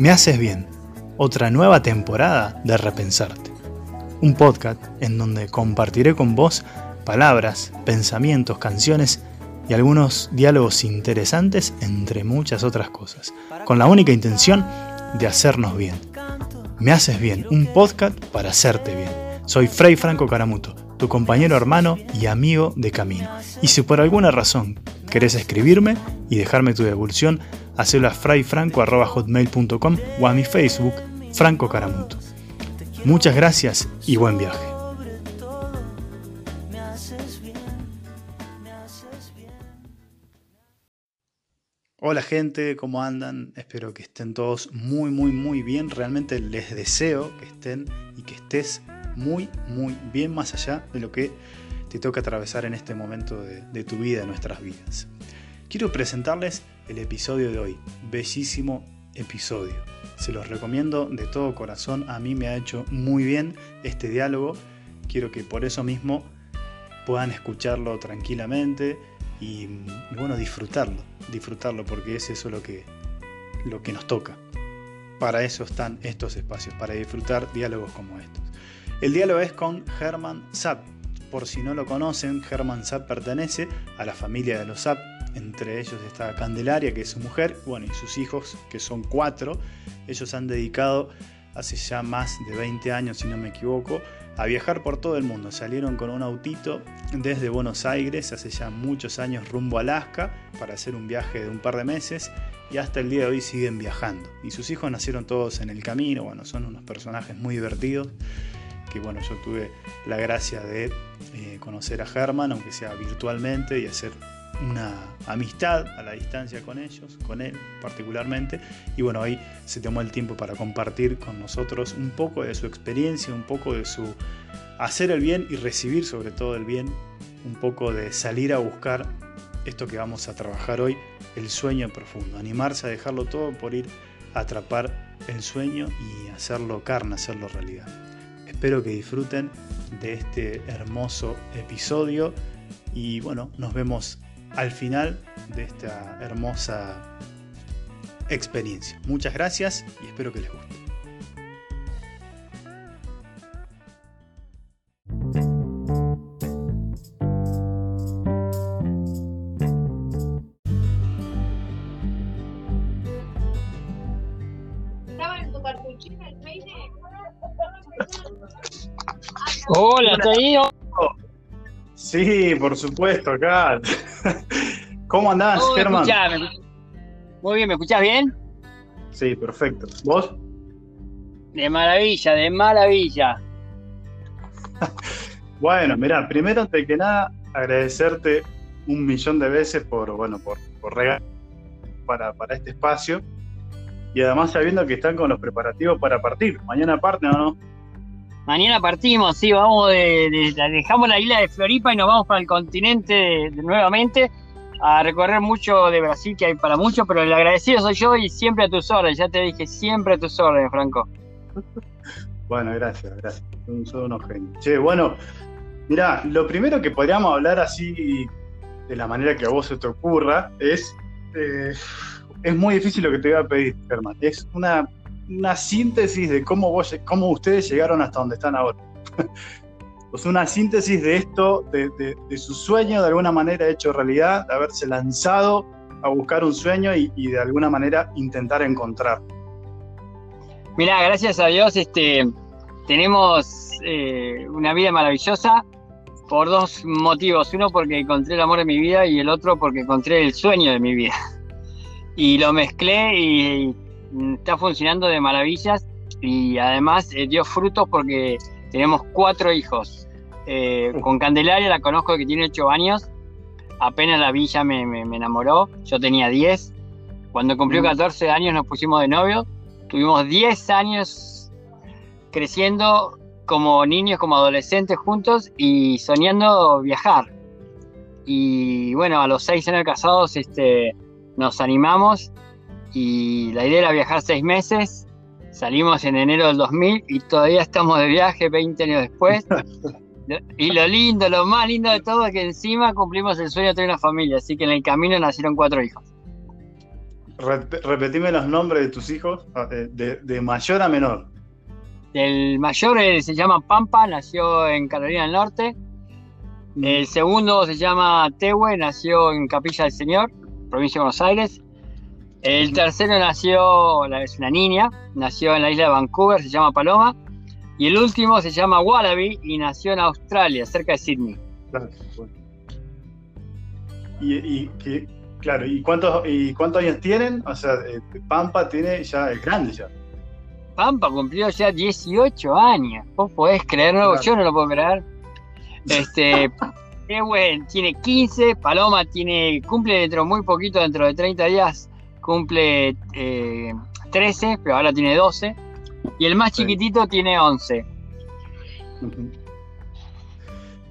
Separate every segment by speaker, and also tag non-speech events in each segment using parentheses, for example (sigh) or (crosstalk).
Speaker 1: Me haces bien, otra nueva temporada de Repensarte. Un podcast en donde compartiré con vos palabras, pensamientos, canciones y algunos diálogos interesantes entre muchas otras cosas, con la única intención de hacernos bien. Me haces bien, un podcast para hacerte bien. Soy Frei Franco Caramuto, tu compañero hermano y amigo de camino. Y si por alguna razón querés escribirme y dejarme tu devolución, hacelo a o a mi Facebook, Franco Caramuto. Muchas gracias y buen viaje. Hola gente, ¿cómo andan? Espero que estén todos muy, muy, muy bien. Realmente les deseo que estén y que estés muy, muy bien más allá de lo que te toca atravesar en este momento de, tu vida, de nuestras vidas. Quiero presentarles el episodio de hoy, bellísimo episodio. Se los recomiendo de todo corazón, a mí me ha hecho muy bien este diálogo. Quiero que por eso mismo puedan escucharlo tranquilamente y, bueno, disfrutarlo, disfrutarlo porque es eso lo que, lo que nos toca. Para eso están estos espacios, para disfrutar diálogos como estos. El diálogo es con Herman Zapp. Por si no lo conocen, Herman Zapp pertenece a la familia de los Zapp. Entre ellos está Candelaria, que es su mujer, bueno, y sus hijos, que son cuatro. Ellos han dedicado hace ya más de 20 años, si no me equivoco, a viajar por todo el mundo. Salieron con un autito desde Buenos Aires hace ya muchos años rumbo a Alaska para hacer un viaje de un par de meses y hasta el día de hoy siguen viajando. Y sus hijos nacieron todos en el camino, bueno, son unos personajes muy divertidos que bueno, yo tuve la gracia de eh, conocer a Germán, aunque sea virtualmente, y hacer una amistad a la distancia con ellos, con él particularmente. Y bueno, ahí se tomó el tiempo para compartir con nosotros un poco de su experiencia, un poco de su hacer el bien y recibir sobre todo el bien, un poco de salir a buscar esto que vamos a trabajar hoy, el sueño profundo, animarse a dejarlo todo por ir a atrapar el sueño y hacerlo carne, hacerlo realidad. Espero que disfruten de este hermoso episodio y bueno, nos vemos al final de esta hermosa experiencia. Muchas gracias y espero que les guste.
Speaker 2: Hola, ¿está ahí?
Speaker 1: Sí, por supuesto, acá. (laughs) ¿Cómo andás, Germán?
Speaker 2: Muy bien, ¿me escuchás bien?
Speaker 1: Sí, perfecto. ¿Vos?
Speaker 2: De maravilla, de maravilla. (laughs)
Speaker 1: bueno, mira, primero, antes que nada, agradecerte un millón de veces por, bueno, por, por regalar para, para este espacio. Y además sabiendo que están con los preparativos para partir. Mañana parten o no?
Speaker 2: Mañana partimos, sí, vamos de, dejamos la isla de Floripa y nos vamos para el continente nuevamente a recorrer mucho de Brasil que hay para mucho, pero el agradecido soy yo y siempre a tus órdenes, ya te dije, siempre a tus órdenes, Franco. (laughs)
Speaker 1: Bueno, gracias, gracias. Son unos genios. Che, bueno, mira, lo primero que podríamos hablar así de la manera que a vos se te ocurra es. Eh, es muy difícil lo que te voy a pedir, Germán. Es una una síntesis de cómo, vos, cómo ustedes llegaron hasta donde están ahora. (laughs) pues una síntesis de esto, de, su sueño de alguna manera hecho realidad, de haberse lanzado a buscar un sueño y, de alguna manera intentar encontrar.
Speaker 2: Mira, gracias a Dios este, tenemos eh, una vida maravillosa por dos motivos. Uno porque encontré el amor de mi vida y el otro porque encontré el sueño de mi vida. Y lo mezclé y está funcionando de maravillas y además eh, dio frutos porque tenemos cuatro hijos. Eh, con Candelaria la conozco que tiene ocho años, apenas la vi ya me, enamoró, yo tenía 10. Cuando cumplió 14 mm. años nos pusimos de novio, tuvimos 10 años creciendo como niños, como adolescentes juntos y soñando viajar. Y bueno, a los 6 años casados este, nos animamos y la idea era viajar seis meses. Salimos en enero del 2000 y todavía estamos de viaje 20 años después. (laughs) y lo lindo, lo más lindo de todo es que encima cumplimos el sueño de tener una familia, así que en el camino nacieron cuatro hijos.
Speaker 1: repetime los nombres de tus hijos, ah, de, mayor a menor.
Speaker 2: El mayor eh, se llama Pampa, nació en Carolina del Norte. Mm. El segundo se llama Tehue, nació en Capilla del Señor, provincia de Buenos Aires. El tercero nació, es una niña, nació en la isla de Vancouver, se llama Paloma. Y el último se llama Wallaby y nació en Australia, cerca de Sydney.
Speaker 1: Claro, y, claro, ¿y cuántos, ¿y cuántos años tienen? O sea, eh, Pampa tiene ya, es grande ya.
Speaker 2: Pampa cumplió ya 18 años. ¿Vos podés creerlo? Yo no lo puedo creer. (laughs) Este, tiene 15, Paloma tiene, cumple dentro muy poquito, dentro de 30 días, cumple 13, eh, pero ahora tiene 12. Y el más chiquitito tiene 11.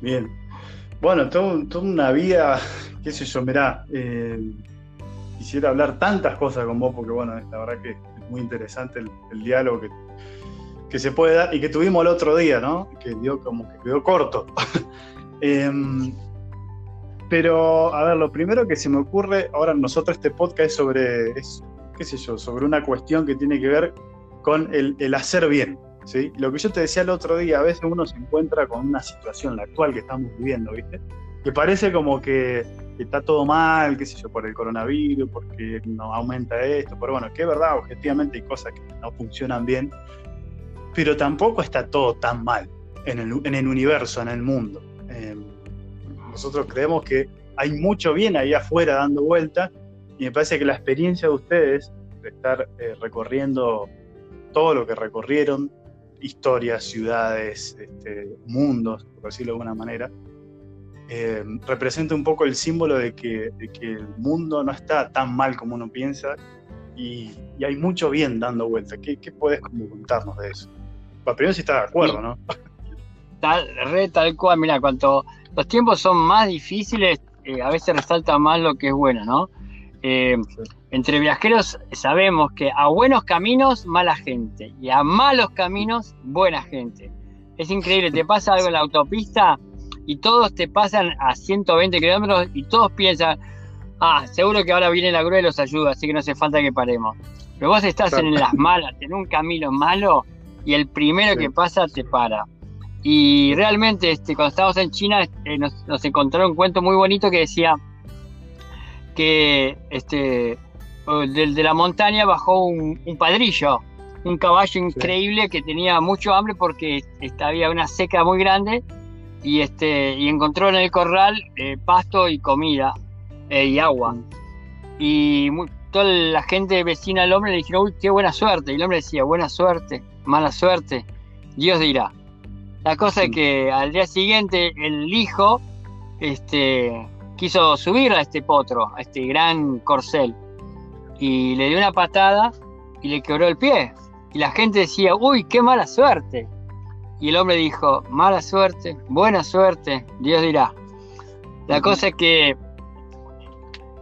Speaker 1: Bien. Bueno, toda una vida, (laughs) qué sé yo, mirá, eh, quisiera hablar tantas cosas con vos porque, bueno, la verdad que es muy interesante el, diálogo que, que, se puede dar y que tuvimos el otro día, ¿no? Que dio como que quedó corto. (laughs) Em, pero, a ver, lo primero que se me ocurre, ahora nosotros este podcast es sobre, qué sé yo, sobre una cuestión que tiene que ver con el, hacer bien. ¿sí? Lo que yo te decía el otro día, a veces uno se encuentra con una situación, la actual que estamos viviendo, ¿viste? Que parece como que está todo mal, qué sé yo, por el coronavirus, porque no aumenta esto, pero bueno, que es verdad, objetivamente hay cosas que no funcionan bien, pero tampoco está todo tan mal en el, universo, en el mundo. Eh, nosotros creemos que hay mucho bien ahí afuera dando vuelta y me parece que la experiencia de ustedes de estar eh, recorriendo todo lo que recorrieron, historias, ciudades, este, mundos, por decirlo de alguna manera, eh, representa un poco el símbolo de que, el mundo no está tan mal como uno piensa y, hay mucho bien dando vuelta. ¿Qué, qué puedes contarnos de eso? Bueno, primero si estás de acuerdo, ¿no?
Speaker 2: Tal, re tal cual, mira, cuanto los tiempos son más difíciles, eh, a veces resalta más lo que es bueno, ¿no? Eh, entre viajeros sabemos que a buenos caminos, mala gente. Y a malos caminos, buena gente. Es increíble, te pasa algo en la autopista y todos te pasan a 120 kilómetros y todos piensan, ah, seguro que ahora viene la grúa y los ayuda, así que no hace falta que paremos. Pero vos estás en las malas, en un camino malo y el primero que pasa te para. Y realmente, este, cuando estábamos en China, eh, nos, nos encontraron un cuento muy bonito que decía, que este, de, la montaña bajó un, padrillo, un caballo increíble que tenía mucho hambre porque había una seca muy grande y, este, y encontró en el corral eh, pasto y comida eh, y agua. Y toda la gente vecina al hombre le dijeron, uy, qué buena suerte. Y el hombre decía, buena suerte, mala suerte, Dios dirá. La cosa es que al día siguiente el hijo este, quiso subir a este potro, a este gran corcel, y le dio una patada y le quebró el pie. Y la gente decía, uy, qué mala suerte. Y el hombre dijo, mala suerte, buena suerte, Dios dirá. La cosa es que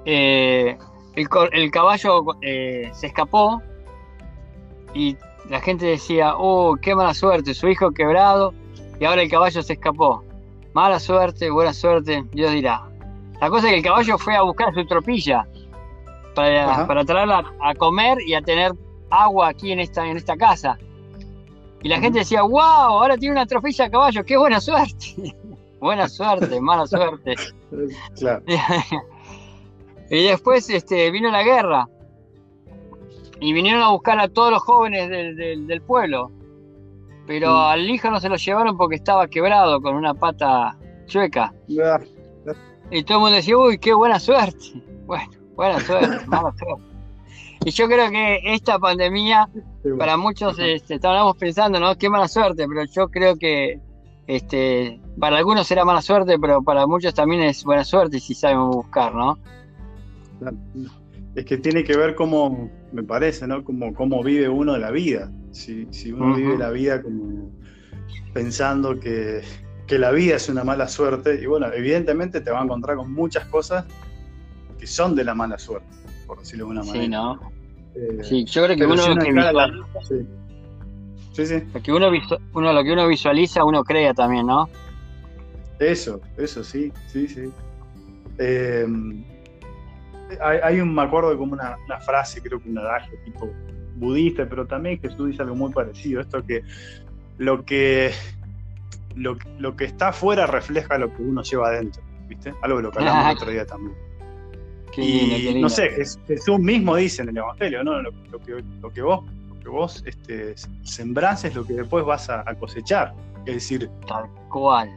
Speaker 2: eh, el, caballo eh, se escapó y la gente decía, oh, qué mala suerte, su hijo quebrado y ahora el caballo se escapó. Mala suerte, buena suerte, Dios dirá. La cosa es que el caballo fue a buscar su tropilla para, para traerla a comer y a tener agua aquí en esta, en esta casa. Y la gente decía, wow, ahora tiene una tropilla de caballo, qué buena suerte. (laughs) buena suerte, mala suerte. (laughs) (laughs) y después este, vino la guerra. Y vinieron a buscar a todos los jóvenes del, pueblo. Pero mm. al hijo no se lo llevaron porque estaba quebrado con una pata chueca. Y todo el mundo decía, uy, qué buena suerte. Bueno, buena suerte, (laughs) mala suerte. Y yo creo que esta pandemia, para muchos este, estábamos pensando, ¿no? Qué mala suerte, pero yo creo que este, para algunos será mala suerte, pero para muchos también es buena suerte si sabemos buscar, ¿no?
Speaker 1: Es que tiene que ver cómo, me parece, ¿no? Como cómo vive uno la vida. Si, si uno vive la vida como pensando que, que la vida es una mala suerte y bueno, evidentemente te va a encontrar con muchas cosas que son de la mala suerte, por decirlo de una manera.
Speaker 2: Sí, ¿no? Eh, sí, yo creo que uno, que visualiza, sí. Sí, Lo que uno, uno, lo que uno visualiza, uno crea también, ¿no?
Speaker 1: Eso, eso, sí, sí, sí. Em, hay, un, me acuerdo como una, frase, creo que un adagio tipo budista, pero también Jesús dice algo muy parecido, esto que lo que lo, que está afuera refleja lo que uno lleva adentro, ¿viste? Algo de lo que hablamos el otro día también. y no sé, Jesús mismo dice en el Evangelio, ¿no? Lo, que, lo que vos, lo que vos este, sembrás es lo que después vas a, cosechar. Es decir,
Speaker 2: tal cual.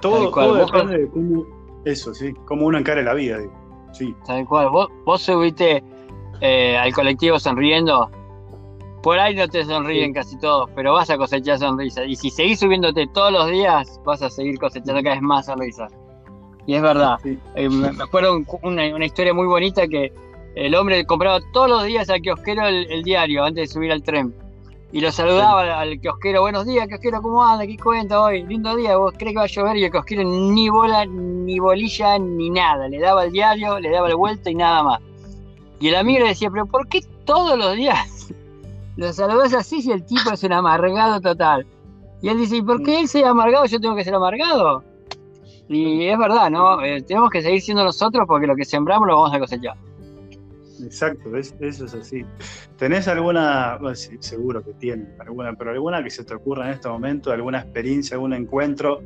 Speaker 1: Todo, todo depende de cómo, eso, sí, cómo uno encare la vida, digo. Sí.
Speaker 2: Tal cual. Vos, vos subiste eh, al colectivo sonriendo. Por ahí no te sonríen casi todos, pero vas a cosechar sonrisas. Y si seguís subiéndote todos los días, vas a seguir cosechando cada vez más sonrisas. Y es verdad. Eh, me, acuerdo una, una, historia muy bonita que el hombre compraba todos los días al kiosquero el diario antes de subir al tren y lo saludaba al kiosquero, buenos días, kiosquero, ¿cómo anda? ¿Qué cuenta hoy? Lindo día, ¿vos crees que va a llover? Y el kiosquero ni bola, ni bolilla, ni nada. Le daba el diario, le daba la vuelta y nada más. Y el amigo le decía, pero ¿por qué todos los días (laughs) lo saludas así si el tipo es un amargado total? Y él dice, ¿y por qué él se ha amargado yo tengo que ser amargado? Y es verdad, ¿no? Eh, tenemos que seguir siendo nosotros porque lo que sembramos lo vamos a cosechar.
Speaker 1: Exacto, eso es así. ¿Tenés alguna, seguro que tienes alguna, pero alguna que se te ocurra en este momento, alguna experiencia, algún encuentro,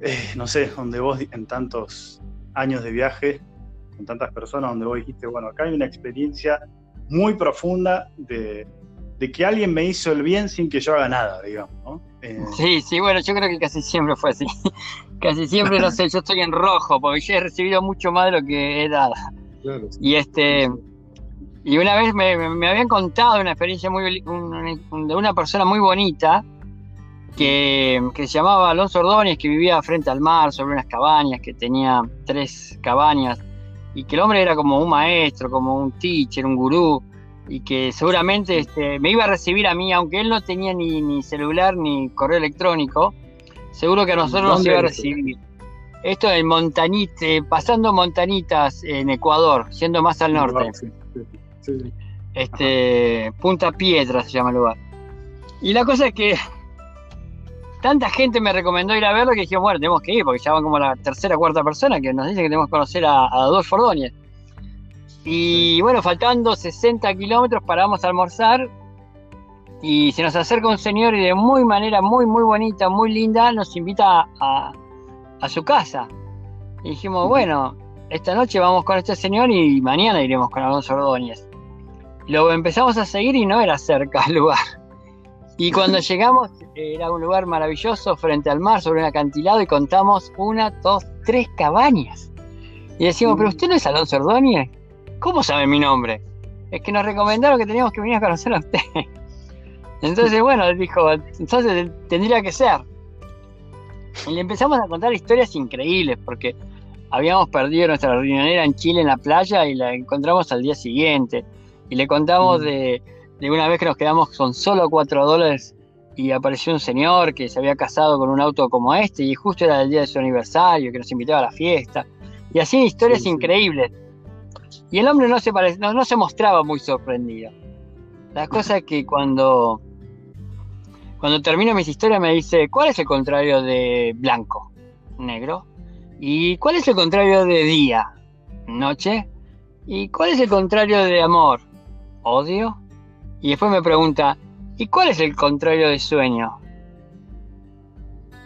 Speaker 1: eh, no sé, donde vos en tantos años de viaje, con tantas personas, donde vos dijiste, bueno, acá hay una experiencia muy profunda de, que alguien me hizo el bien sin que yo haga nada, digamos, ¿no?
Speaker 2: Eh, sí, sí, bueno, yo creo que casi siempre fue así. (laughs) casi siempre, no sé, yo estoy en rojo, porque yo he recibido mucho más de lo que he dado. Y este y una vez me, habían contado una experiencia muy de una persona muy bonita que, se llamaba Alonso Ordóñez, que vivía frente al mar, sobre unas cabañas, que tenía tres cabañas, y que el hombre era como un maestro, como un teacher, un gurú, y que seguramente este, me iba a recibir a mí, aunque él no tenía ni, ni celular ni correo electrónico, seguro que a nosotros nos iba a recibir. Esto en Montanite, pasando Montanitas en Ecuador, siendo más al norte. Este, Punta Piedra se llama el lugar. Y la cosa es que (laughs) tanta gente me recomendó ir a verlo que dije, bueno, tenemos que ir, porque ya van como la tercera o cuarta persona que nos dice que tenemos que conocer a, Adolfo Ordóñez. Y bueno, faltando 60 kilómetros, paramos a almorzar y se nos acerca un señor y de muy manera muy, muy bonita, muy linda, nos invita a, a su casa. Y dijimos, bueno, esta noche vamos con este señor y mañana iremos con Alonso Ordóñez. Lo empezamos a seguir y no era cerca el lugar. Y cuando (laughs) llegamos era un lugar maravilloso frente al mar, sobre un acantilado y contamos una, dos, tres cabañas. Y decimos, pero usted no es Alonso Ordóñez. ¿Cómo sabe mi nombre? Es que nos recomendaron que teníamos que venir a conocer a usted. (laughs) Entonces, bueno, dijo, entonces tendría que ser. Y le empezamos a contar historias increíbles, porque habíamos perdido nuestra riñonera en Chile en la playa y la encontramos al día siguiente. Y le contamos mm. de, una vez que nos quedamos con solo cuatro dólares y apareció un señor que se había casado con un auto como este y justo era el día de su aniversario, que nos invitaba a la fiesta. Y así historias increíbles. Y el hombre no se, no, no se mostraba muy sorprendido. La cosa es que cuando cuando termino mis historias me dice, ¿cuál es el contrario de blanco? Negro. ¿Y cuál es el contrario de día? Noche. ¿Y cuál es el contrario de amor? Odio. Y después me pregunta, ¿y cuál es el contrario de sueño?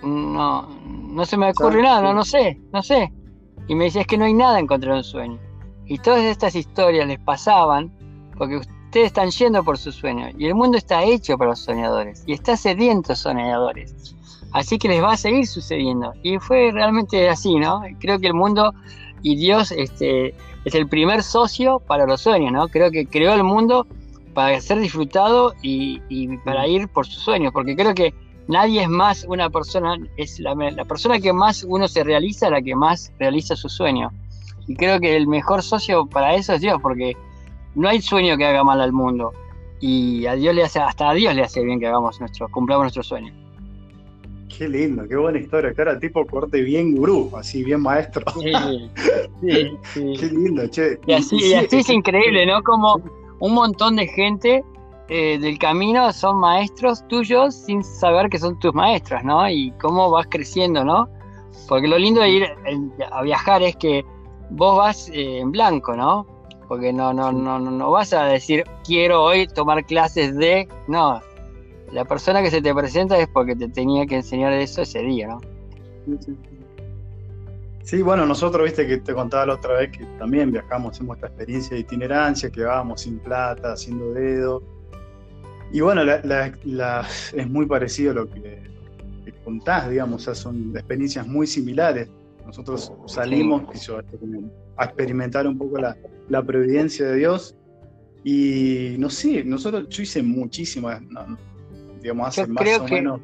Speaker 2: No, no se me ocurre nada, no, no sé, no sé. Y me dice, es que no hay nada en contra de un sueño. Y todas estas historias les pasaban porque Ustedes están yendo por sus sueños y el mundo está hecho para los soñadores y está sediento soñadores. Así que les va a seguir sucediendo. Y fue realmente así, ¿no? Creo que el mundo y Dios este, es el primer socio para los sueños, ¿no? Creo que creó el mundo para ser disfrutado y, para ir por sus sueños, porque creo que nadie es más una persona, es la, la, persona que más uno se realiza, la que más realiza su sueño. Y creo que el mejor socio para eso es Dios, porque no hay sueño que haga mal al mundo. Y a Dios le hace, hasta a Dios le hace bien que hagamos nuestro, cumplamos nuestro sueño.
Speaker 1: Qué lindo, qué buena historia. Cara, tipo corte bien gurú, así bien maestro. Sí, (laughs) sí, Qué lindo, che.
Speaker 2: Y así, es increíble, ¿no? Como un montón de gente eh, del camino son maestros tuyos sin saber que son tus maestros, ¿no? Y cómo vas creciendo, ¿no? Porque lo lindo de ir a viajar es que vos vas eh, en blanco, ¿no? Porque no, no, no, no vas a decir, quiero hoy tomar clases de. No, la persona que se te presenta es porque te tenía que enseñar eso ese día, ¿no?
Speaker 1: Sí, bueno, nosotros, viste que te contaba la otra vez que también viajamos, hicimos esta experiencia de itinerancia, que vamos sin plata, haciendo dedo. Y bueno, es muy parecido a lo que, contás, digamos, o sea, son experiencias muy similares. Nosotros salimos a experimentar un poco la, la providencia de Dios y no sé, nosotros, yo hice muchísimas, digamos, hace más o menos.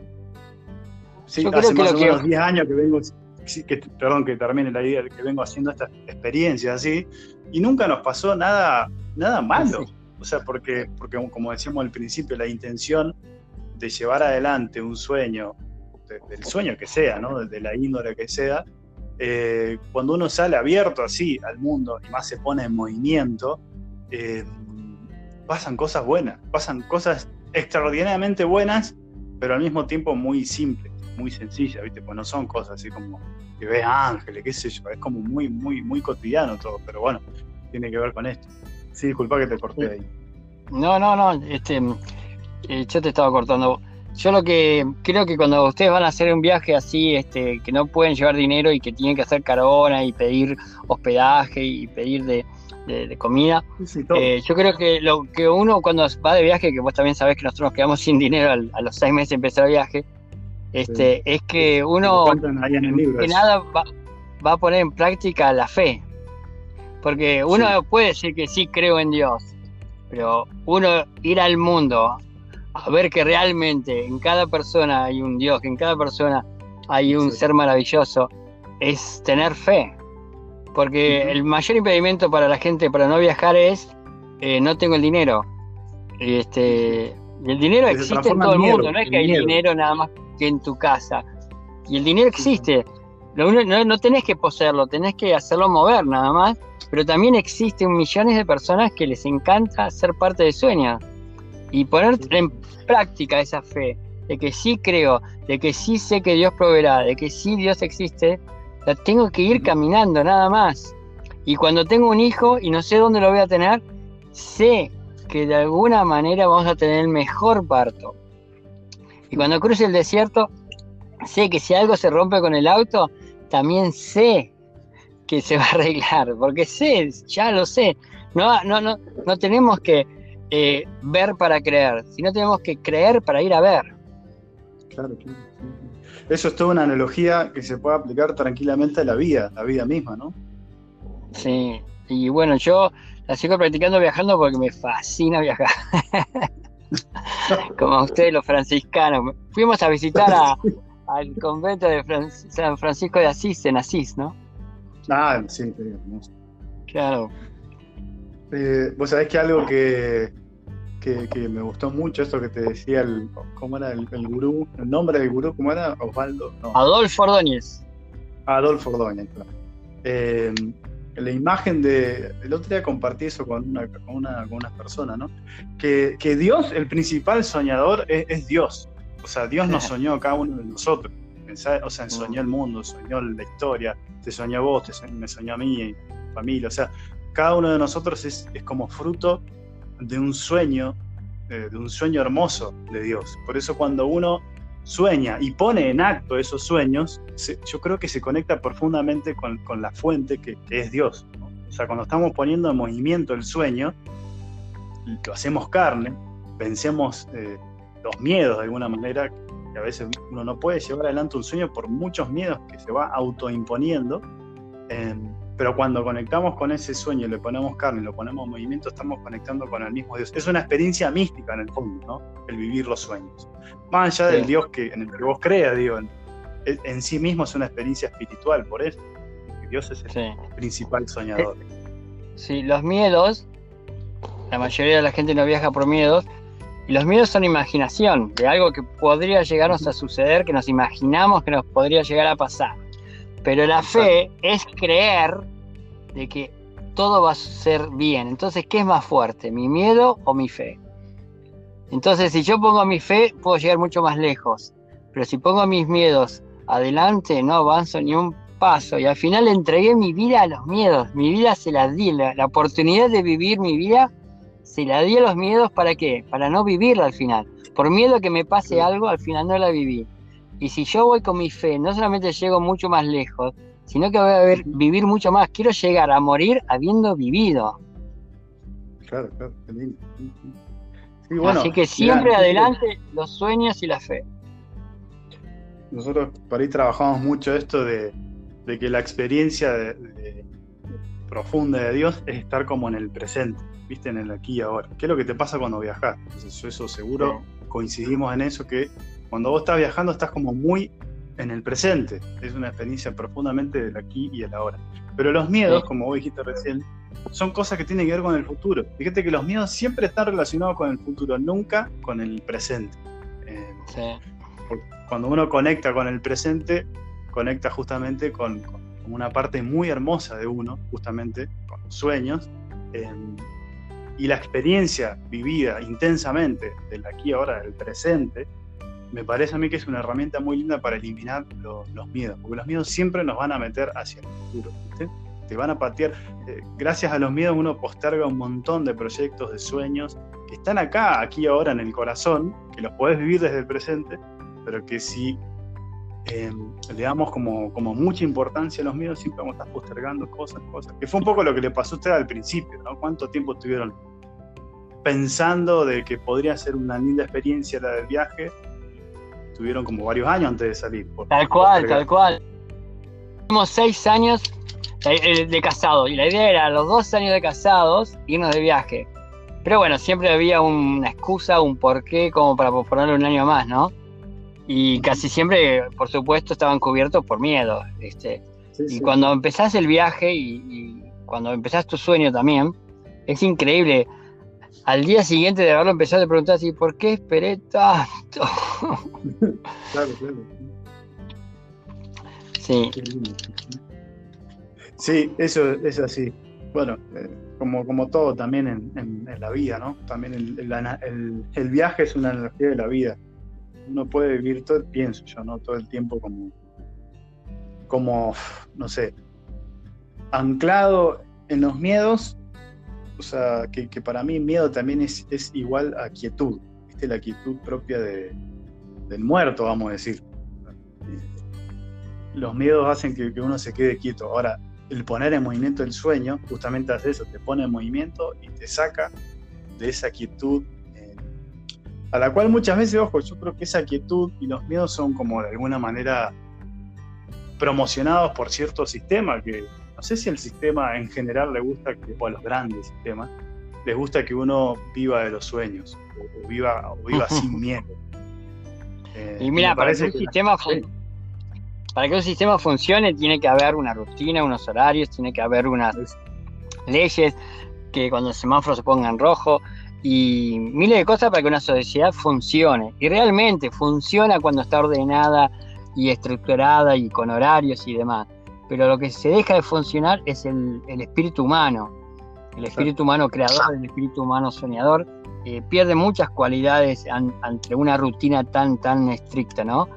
Speaker 1: Sí, hace más o menos 10 años que vengo, que, perdón que termine la idea, que vengo haciendo estas experiencias así, y nunca nos pasó nada, nada malo. O sea, porque, porque como decíamos al principio, la intención de llevar adelante un sueño, del sueño que sea, ¿no? de la índole que sea, eh, cuando uno sale abierto así al mundo y más se pone en movimiento, eh, pasan cosas buenas, pasan cosas extraordinariamente buenas, pero al mismo tiempo muy simples, muy sencillas, ¿viste? Pues no son cosas así como que ves ángeles, qué sé yo, es como muy, muy, muy cotidiano todo, pero bueno, tiene que ver con esto. Sí, disculpa que te corté ahí.
Speaker 2: No, no, no, este, eh, yo te estaba cortando. Yo lo que creo que cuando ustedes van a hacer un viaje así, este, que no pueden llevar dinero y que tienen que hacer carona y pedir hospedaje y pedir de, de, comida. Eh, yo creo que lo que uno cuando va de viaje, que vos también sabés que nosotros nos quedamos (laughs) sin dinero a los seis meses de empezar el viaje, este, es que uno que nada va, a poner en práctica la fe. Porque uno puede decir que sí creo en Dios, pero uno ir al mundo a ver que realmente en cada persona hay un Dios, que en cada persona hay un ser maravilloso, es tener fe. Porque el mayor impedimento para la gente para no viajar es eh, no tengo el dinero. Este, el dinero existe en todo el mundo, no es que hay dinero nada más que en tu casa. Y el dinero existe. Lo no, no, tenés que poseerlo, tenés que hacerlo mover nada más. Pero también existen millones de personas que les encanta ser parte de sueños. Y poner en práctica esa fe de que sí creo, de que sí sé que Dios proveerá, de que sí Dios existe, la tengo que ir caminando nada más. Y cuando tengo un hijo y no sé dónde lo voy a tener, sé que de alguna manera vamos a tener el mejor parto. Y cuando cruce el desierto, sé que si algo se rompe con el auto, también sé que se va a arreglar, porque sé, ya lo sé. No, no, no, no tenemos que eh, ver para creer, sino tenemos que creer para ir a ver.
Speaker 1: Claro, claro. Eso es toda una analogía que se puede aplicar tranquilamente a la vida, la vida misma, ¿no?
Speaker 2: Sí, y bueno, yo la sigo practicando viajando porque me fascina viajar. (laughs) Como a ustedes los franciscanos. Fuimos a visitar (laughs) al convento de San Francisco de Asís, en Asís, ¿no?
Speaker 1: Ah, sí, hermoso.
Speaker 2: Claro.
Speaker 1: Eh, Vos sabés que algo que, que, me gustó mucho, esto que te decía, el, ¿cómo era el, gurú? ¿El nombre del gurú? ¿Cómo era? Osvaldo.
Speaker 2: Adolfo Ordóñez.
Speaker 1: Adolfo Ordóñez, claro. Eh, la imagen de. El otro día compartí eso con una, con una, con persona, ¿no? Que, que, Dios, el principal soñador, es, Dios. O sea, Dios nos (laughs) soñó a cada uno de nosotros. O sea, soñó el mundo, soñó la historia, te soñó a vos, te me soñó a mí, mi familia. O sea, cada uno de nosotros es, es como fruto de un sueño, eh, de un sueño hermoso de Dios. Por eso cuando uno sueña y pone en acto esos sueños, yo creo que se conecta profundamente con, la fuente que, es Dios. O sea, cuando estamos poniendo en movimiento el sueño, lo hacemos carne, vencemos eh, los miedos de alguna manera, que a veces uno no puede llevar adelante un sueño por muchos miedos que se va autoimponiendo. Eh, pero cuando conectamos con ese sueño, le ponemos carne, lo ponemos en movimiento, estamos conectando con el mismo Dios. Es una experiencia mística en el fondo, ¿no? El vivir los sueños. Más allá del Dios que, en el que vos creas, digo, en, sí mismo es una experiencia espiritual, por eso. Dios es el principal soñador.
Speaker 2: Sí, los miedos, la mayoría de la gente no viaja por miedos, y los miedos son imaginación, de algo que podría llegarnos a suceder, que nos imaginamos que nos podría llegar a pasar. Pero la fe es creer de que todo va a ser bien. Entonces, ¿qué es más fuerte? ¿Mi miedo o mi fe? Entonces, si yo pongo mi fe, puedo llegar mucho más lejos. Pero si pongo mis miedos adelante, no avanzo ni un paso y al final entregué mi vida a los miedos, mi vida se la di, la, oportunidad de vivir mi vida se la di a los miedos para qué, para no vivirla al final, por miedo a que me pase algo, al final no la viví. Y si yo voy con mi fe, no solamente llego mucho más lejos, sino que voy a ver, vivir mucho más. Quiero llegar a morir habiendo vivido.
Speaker 1: Claro, claro,
Speaker 2: Así que siempre adelante los sueños y la fe.
Speaker 1: Nosotros por ahí trabajamos mucho esto de, que la experiencia profunda de Dios es estar como en el presente, viste, en el aquí y ahora. ¿Qué es lo que te pasa cuando viajas? eso seguro coincidimos en eso, que cuando vos estás viajando estás como muy en el presente. Es una experiencia profundamente del aquí y el ahora. Pero los miedos, como vos dijiste recién, son cosas que tienen que ver con el futuro. Fíjate que los miedos siempre están relacionados con el futuro, nunca con el presente. Eh, cuando uno conecta con el presente, conecta justamente con, una parte muy hermosa de uno, justamente con los sueños. Eh, y la experiencia vivida intensamente del aquí ahora, del presente, me parece a mí que es una herramienta muy linda para eliminar los miedos, porque los miedos siempre nos van a meter hacia el futuro, te van a patear. Eh, gracias a los miedos uno posterga un montón de proyectos, de sueños, que están acá, aquí ahora en el corazón, que los podés vivir desde el presente, pero que si em, le damos como, como mucha importancia a los miedos, siempre vamos a postergando cosas, cosas. Que fue un poco lo que le pasó a usted al principio, ¿no? ¿Cuánto tiempo estuvieron pensando de que podría ser una linda experiencia la del viaje tuvieron como varios años antes de salir.
Speaker 2: tal cual, tal cual. Tuvimos seis años de casado y la idea era los dos años de casados irnos de viaje. Pero bueno, siempre había una excusa, un porqué como para posponerlo un año más, ¿no? Y casi siempre, por supuesto, estaban cubiertos por miedo. Este. y cuando empezás el viaje y, y, cuando empezás tu sueño también, es increíble al día siguiente de haberlo empezado a preguntar así, ¿por qué esperé tanto? (laughs) claro, claro.
Speaker 1: Sí. Sí, eso es así. Bueno, eh, como, como todo también en, la vida, ¿no? También el, viaje es una energía de la vida. Uno puede vivir todo, pienso yo, ¿no? Todo el tiempo como, como, no sé, anclado en los miedos o que, para mí miedo también es, igual a quietud, ¿viste? la quietud propia del muerto, vamos a decir. Los miedos hacen que, uno se quede quieto. Ahora, el poner en movimiento el sueño justamente hace eso, te pone en movimiento y te saca de esa quietud eh, a la cual muchas veces, ojo, yo creo que esa quietud y los miedos son como de alguna manera promocionados por cierto sistema que sé si al sistema en general le gusta, que, o a los grandes sistemas, les gusta que uno viva de los sueños, o, viva, viva (laughs) sin miedo.
Speaker 2: Eh, y mira, para que, un sistema para que un sistema funcione tiene que haber una rutina, unos horarios, tiene que haber unas leyes, que cuando el semáforo se ponga en rojo, y miles de cosas para que una sociedad funcione. Y realmente funciona cuando está ordenada y estructurada y con horarios y demás pero lo que se deja de funcionar es el, espíritu humano, el espíritu humano creador, el espíritu humano soñador, eh, pierde muchas cualidades ante una rutina tan, tan estricta, ¿no?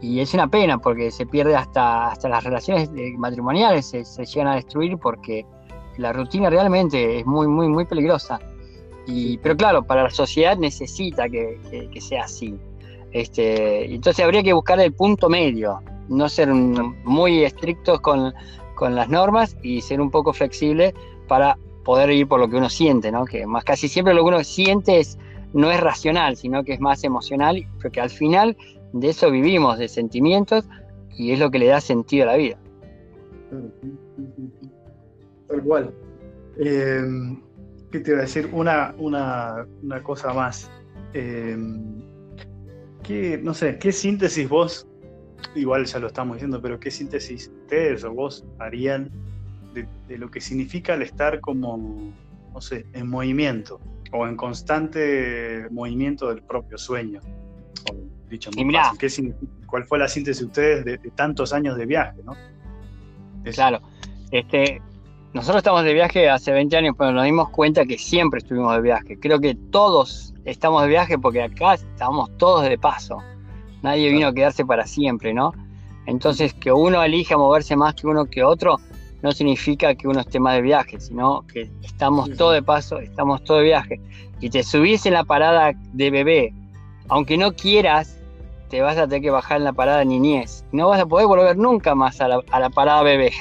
Speaker 2: Y es una pena porque se pierde hasta, hasta las relaciones eh, matrimoniales, se, llegan a destruir porque la rutina realmente es muy, muy, muy peligrosa. Y, pero claro, para la sociedad necesita que, que sea así. Este, entonces habría que buscar el punto medio, no ser muy estrictos con, las normas y ser un poco flexible para poder ir por lo que uno siente, ¿no? Que más casi siempre lo que uno siente es, no es racional, sino que es más emocional, porque al final de eso vivimos, de sentimientos, y es lo que le da sentido a la vida.
Speaker 1: Tal cual. Em, ¿Qué te iba a decir? Una, una, cosa más. Em, ¿qué, no sé, ¿qué síntesis vos igual ya lo estamos diciendo, pero ¿qué síntesis ustedes o vos harían de, lo que significa el estar como, no sé, en movimiento o en constante movimiento del propio sueño? dicho ¿Cuál fue la síntesis de ustedes de, tantos años de viaje, no?
Speaker 2: Claro, este, nosotros estamos de viaje hace 20 años, pero nos dimos cuenta que siempre estuvimos de viaje. Creo que todos estamos de viaje porque acá estamos todos de paso nadie vino a quedarse para siempre, ¿no? Entonces, que uno elija moverse más que uno que otro, no significa que uno esté más de viaje, sino que estamos todo de paso, estamos todo de viaje. Y te subís en la parada de bebé, aunque no quieras, te vas a tener que bajar en la parada niñez. No vas a poder volver nunca más a la, parada bebé.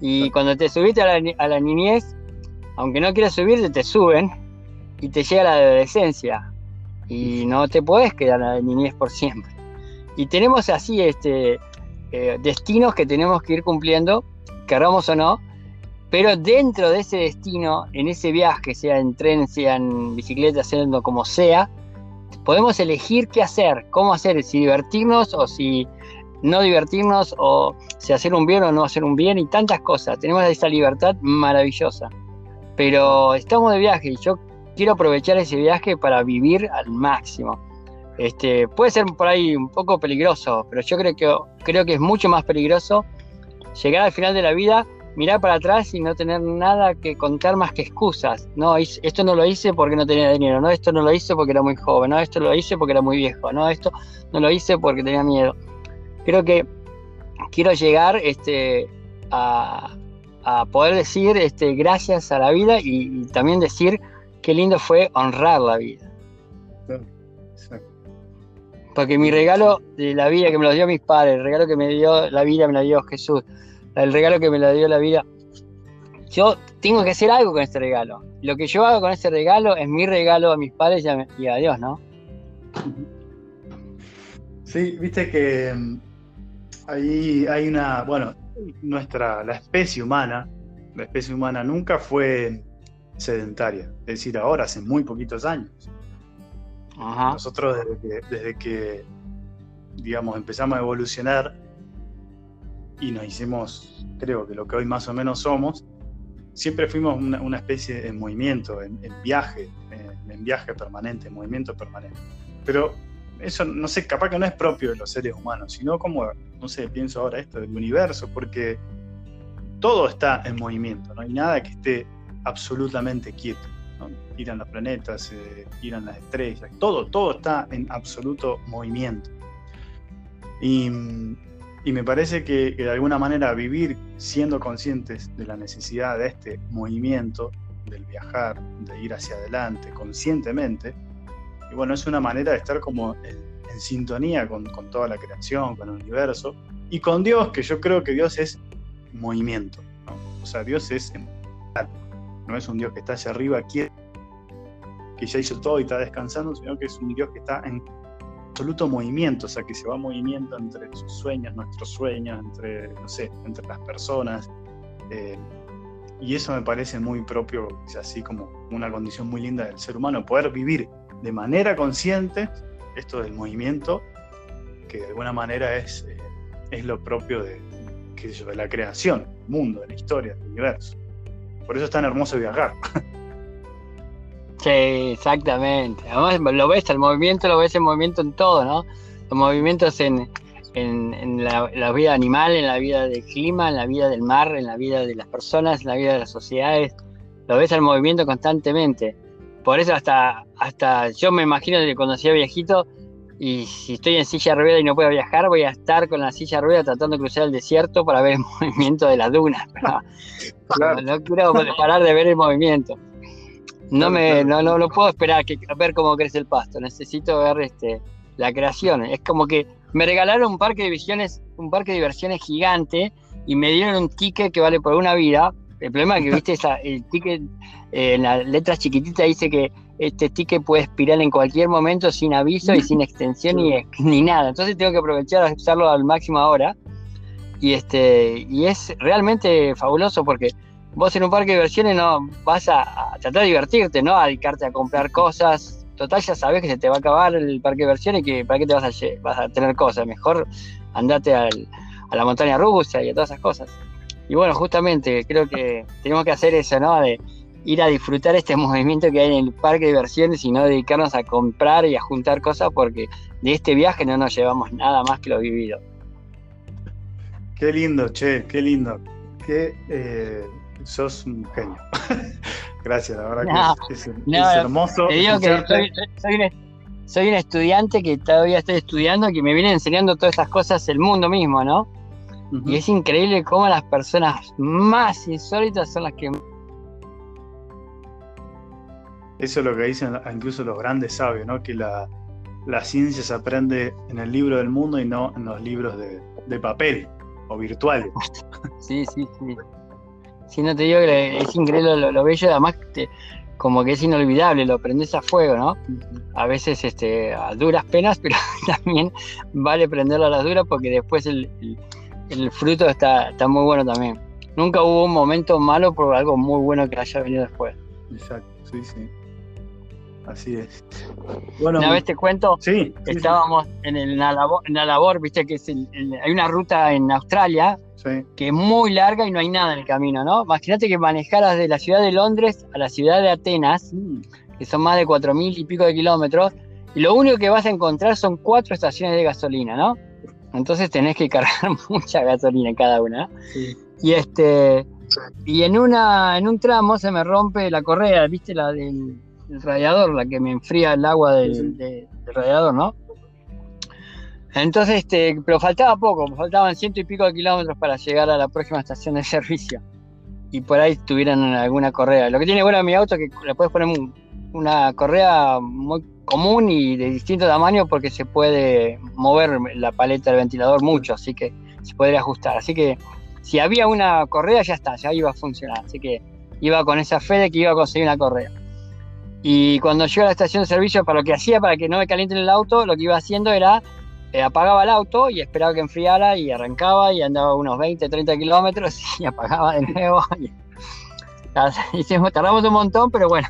Speaker 2: Y cuando te subiste a la, a la niñez, aunque no quieras subirte, te suben y te llega la adolescencia. Y no te puedes quedar en la niñez por siempre. Y tenemos así este, eh, destinos que tenemos que ir cumpliendo, queramos o no, pero dentro de ese destino, en ese viaje, sea en tren, sea en bicicleta, sea como sea, podemos elegir qué hacer, cómo hacer, si divertirnos o si no divertirnos, o si hacer un bien o no hacer un bien, y tantas cosas. Tenemos esa libertad maravillosa. Pero estamos de viaje y yo quiero aprovechar ese viaje para vivir al máximo. Este, puede ser por ahí un poco peligroso, pero yo creo que, creo que es mucho más peligroso llegar al final de la vida, mirar para atrás y no tener nada que contar más que excusas. No, esto no lo hice porque no tenía dinero, no, esto no lo hice porque era muy joven, no, esto lo hice porque era muy viejo, no, esto no lo hice porque tenía miedo. Creo que quiero llegar este, a, poder decir este, gracias a la vida y, y también decir qué lindo fue honrar la vida. Porque mi regalo de la vida que me lo dio mis padres, el regalo que me dio la vida me lo dio Jesús, el regalo que me lo dio la vida, yo tengo que hacer algo con este regalo. Lo que yo hago con este regalo es mi regalo a mis padres y a, Dios, ¿no?
Speaker 1: Sí, viste que mm, ahí hay una, bueno, nuestra, la especie humana, la especie humana nunca fue sedentaria, es decir, ahora hace muy poquitos años. Nosotros desde que, digamos, empezamos a evolucionar y nos hicimos, creo que lo que hoy más o menos somos, siempre fuimos una, especie en movimiento, en, viaje, en, viaje permanente, en movimiento permanente. Pero eso, no sé, capaz que no es propio de los seres humanos, sino como, no sé, pienso ahora esto del universo, porque todo está en movimiento, no hay nada que esté absolutamente quieto giran los planetas, eh, giran las estrellas, todo, todo está en absoluto movimiento. Y, me parece que, de alguna manera vivir siendo conscientes de la necesidad de este movimiento, del viajar, de ir hacia adelante conscientemente, y bueno, es una manera de estar como en, sintonía con, toda la creación, con el universo, y con Dios, que yo creo que Dios es movimiento, o sea, Dios es no es un Dios que está hacia arriba, quieto que ya hizo todo y está descansando, sino que es un Dios que está en absoluto movimiento, o sea, que se va moviendo entre sus sueños, nuestros sueños, entre, no sé, entre las personas. Eh, y eso me parece muy propio, es así como una condición muy linda del ser humano, poder vivir de manera consciente esto del movimiento, que de alguna manera es, eh, es lo propio de, de la creación, del mundo, de la historia, del universo. Por eso es tan hermoso viajar.
Speaker 2: Sí, exactamente. Además lo ves, el movimiento lo ves en movimiento en todo, ¿no? Los movimientos en, la, vida animal, en la vida del clima, en la vida del mar, en la vida de las personas, en la vida de las sociedades. Lo ves el movimiento constantemente. Por eso hasta, hasta yo me imagino que cuando sea viejito y si estoy en silla de rueda y no puedo viajar, voy a estar con la silla de rueda tratando de cruzar el desierto para ver el (laughs) movimiento de las dunas. No, no quiero parar de ver el movimiento. No me, no, no, puedo esperar que, a ver cómo crece el pasto. Necesito ver este, la creación. Es como que me regalaron un parque de visiones, un parque de diversiones gigante y me dieron un ticket que vale por una vida. El problema es que, viste, esa, el ticket eh, en las letras chiquititas dice que este ticket puede expirar en cualquier momento sin aviso y sin extensión ni, (laughs) ni nada. Entonces tengo que aprovechar a usarlo al máximo ahora. Y, este, y es realmente fabuloso porque vos en un parque de diversiones no vas a, tratar de divertirte, no a dedicarte a comprar cosas. Total, ya sabes que se te va a acabar el parque de diversiones y que para qué te vas a, vas a tener cosas. Mejor andate a la montaña rusa y a todas esas cosas. Y bueno, justamente creo que tenemos que hacer eso, ¿no? De ir a disfrutar este (laughs) movimiento que hay en el parque de diversiones y no dedicarnos a comprar y a juntar cosas porque de este viaje no nos llevamos nada más que lo vivido.
Speaker 1: Qué lindo, che, qué lindo. Qué, eh, sos un genio. (laughs) Gracias, la verdad que es, hermoso.
Speaker 2: Te digo que soy, soy un estudiante que todavía estoy estudiando, que me viene enseñando todas estas cosas el mundo mismo, ¿no? Y es increíble cómo las personas más insólitas son las que...
Speaker 1: Eso es lo que dicen incluso los grandes sabios, ¿no? Que la, ciencia se aprende en el libro del mundo y no en los libros de, papel o virtuales. (laughs)
Speaker 2: Sí, sí, sí. Si no te digo que es increíble lo, bello, además como que es inolvidable, lo prendes a fuego, ¿no? A veces este, a duras penas, (laughs) pero también vale prenderlo a las duras porque después el, el fruto está, está muy bueno también. Nunca hubo un momento malo por algo muy bueno que haya venido después.
Speaker 1: Exacto, sí, sí. Así es.
Speaker 2: Bueno, una vez te cuento,
Speaker 1: sí,
Speaker 2: estábamos en el Nalabor, viste que es hay una ruta en Australia que es muy larga y no hay nada en el camino, ¿no? Imagínate que manejaras de la ciudad de Londres a la ciudad de Atenas, mm. que son más de cuatro mil y pico de kilómetros, y lo único que vas a encontrar son cuatro estaciones de gasolina, ¿no? Entonces tenés que (laughs) cargar mucha gasolina en cada una. Y este y en una en un tramo se me rompe la correa, ¿viste la del, radiador, la que me enfría el agua del, radiador, ¿no? Entonces, este, pero faltaba poco, faltaban ciento y pico de kilómetros para llegar a la próxima estación de servicio. Y por ahí tuvieran alguna correa. Lo que tiene bueno mi auto es que le puedes poner una correa muy común y de distinto tamaño porque se puede mover la paleta del ventilador mucho, así que se podría ajustar. Así que si había una correa ya está, ya iba a funcionar. Así que iba con esa fe de que iba a conseguir una correa. Y cuando llego a la estación de servicio, para lo que hacía para que no me calienten el auto, lo que iba haciendo era eh, apagaba el auto y esperaba que enfriara y arrancaba y andaba unos 20, 30 kilómetros (laughs) y apagaba de nuevo. (laughs) Y, (laughs) tardamos un montón, pero bueno,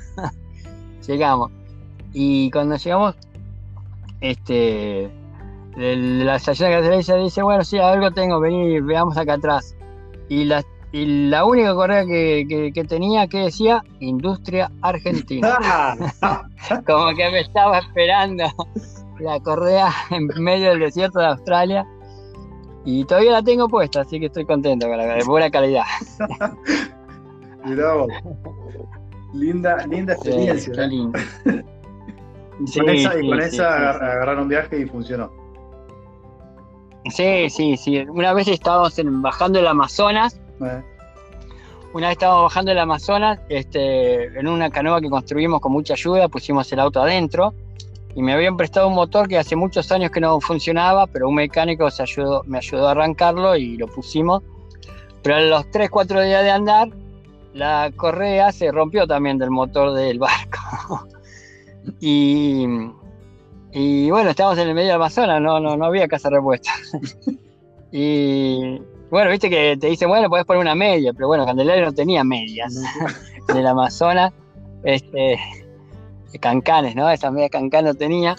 Speaker 2: llegamos. Y cuando llegamos, este, la estación de gasolina dice, bueno, sí, algo tengo, vení, veamos acá atrás. Y la, la única correa que, tenía que decía Industria Argentina. (laughs) (laughs) Como que me estaba esperando la correa en medio del desierto de Australia. Y todavía la tengo puesta, así que estoy contento con la de buena calidad. (laughs)
Speaker 1: Mirá Linda, linda experiencia.
Speaker 2: qué lindo.
Speaker 1: y con esa, y con esa agarraron viaje y funcionó.
Speaker 2: Sí, sí, sí. Una vez estábamos bajando el Amazonas. Eh. Una vez estábamos bajando el Amazonas, este, en una canoa que construimos con mucha ayuda, pusimos el auto adentro y me habían prestado un motor que hace muchos años que no funcionaba, pero un mecánico me ayudó a arrancarlo y lo pusimos. Pero a los 3, 4 días de andar, la correa se rompió también del motor del (laughs) barco. y, y bueno, estábamos en el medio del Amazonas, no, no, no había casa repuesta. (laughs) y bueno, viste que te dicen, bueno, puedes poner una media, pero bueno, Candelario no tenía medias (laughs) en el Amazonas. Este, cancanes, ¿no? Esa media cancán no tenía.